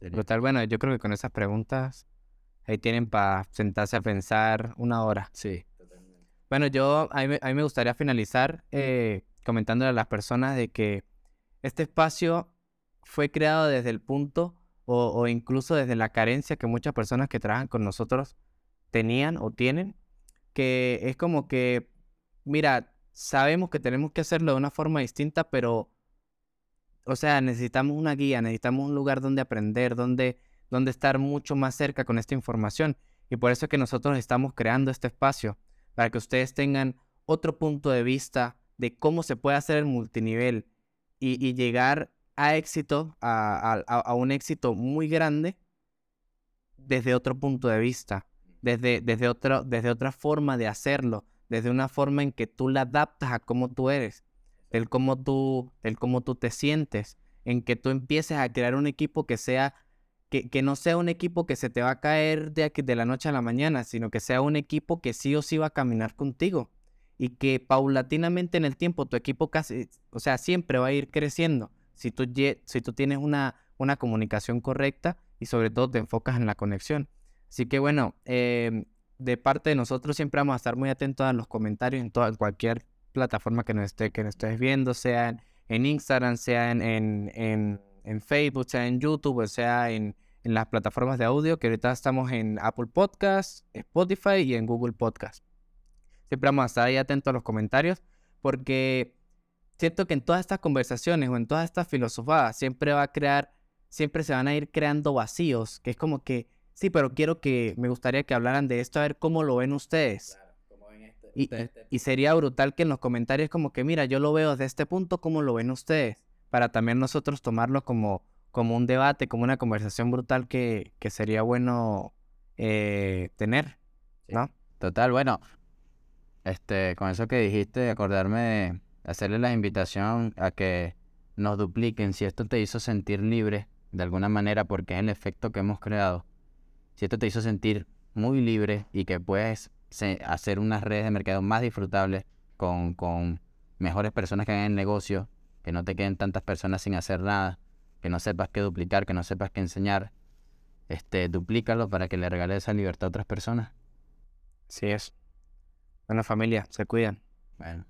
Brutal. Bueno, yo creo que con esas preguntas ahí tienen para sentarse a pensar una hora. Sí. Bueno, yo a mí, me- a mí me gustaría finalizar eh, comentándole a las personas de que este espacio fue creado desde el punto o, incluso desde la carencia que muchas personas que trabajan con nosotros tenían o tienen, que es como que, mira, sabemos que tenemos que hacerlo de una forma distinta, pero, o sea, necesitamos una guía, necesitamos un lugar donde aprender, donde, donde estar mucho más cerca con esta información. Y por eso es que nosotros estamos creando este espacio, para que ustedes tengan otro punto de vista de cómo se puede hacer el multinivel y, y llegar a éxito, a, a- a- un éxito muy grande desde otro punto de vista, desde, desde, otro, desde otra forma de hacerlo, desde una forma en que tú la adaptas a cómo tú eres, el cómo tú, el cómo tú te sientes, en que tú empieces a crear un equipo que sea, que, que no sea un equipo que se te va a caer de, aquí, de la noche a la mañana, sino que sea un equipo que sí o sí va a caminar contigo y que paulatinamente en el tiempo tu equipo casi, o sea, siempre va a ir creciendo si tú, si tú tienes una, una comunicación correcta y sobre todo te enfocas en la conexión. Así que bueno, em, de parte de nosotros siempre vamos a estar muy atentos a los comentarios en toda, cualquier plataforma que nos, esté, que nos estés viendo, sea en, Instagram, sea en, en, en, Facebook, sea en YouTube, sea en, las plataformas de audio, que ahorita estamos en Apple Podcasts, Spotify y en Google Podcasts. Siempre vamos a estar ahí atentos a los comentarios porque siento que en todas estas conversaciones o en todas estas filosofadas siempre va a crear, siempre se van a ir creando vacíos, que es como que, sí, pero quiero que, me gustaría que hablaran de esto, a ver cómo lo ven ustedes. Y, y- y sería brutal que en los comentarios como que, mira, yo lo veo desde este punto, ¿cómo lo ven ustedes? Para también nosotros tomarlo como, como un debate, como una conversación brutal que, que sería bueno eh, tener, Sí. ¿no? Total, bueno, este, con eso que dijiste, acordarme de hacerle la invitación a que nos dupliquen si esto te hizo sentir libre de alguna manera, porque es el efecto que hemos creado. Si esto te hizo sentir muy libre y que puedes hacer unas redes de mercado más disfrutables con, con mejores personas que hagan el negocio, que no te queden tantas personas sin hacer nada, que no sepas qué duplicar, que no sepas qué enseñar, este, duplícalo para que le regales esa libertad a otras personas. Sí es. Bueno, familia, se cuidan. Bueno.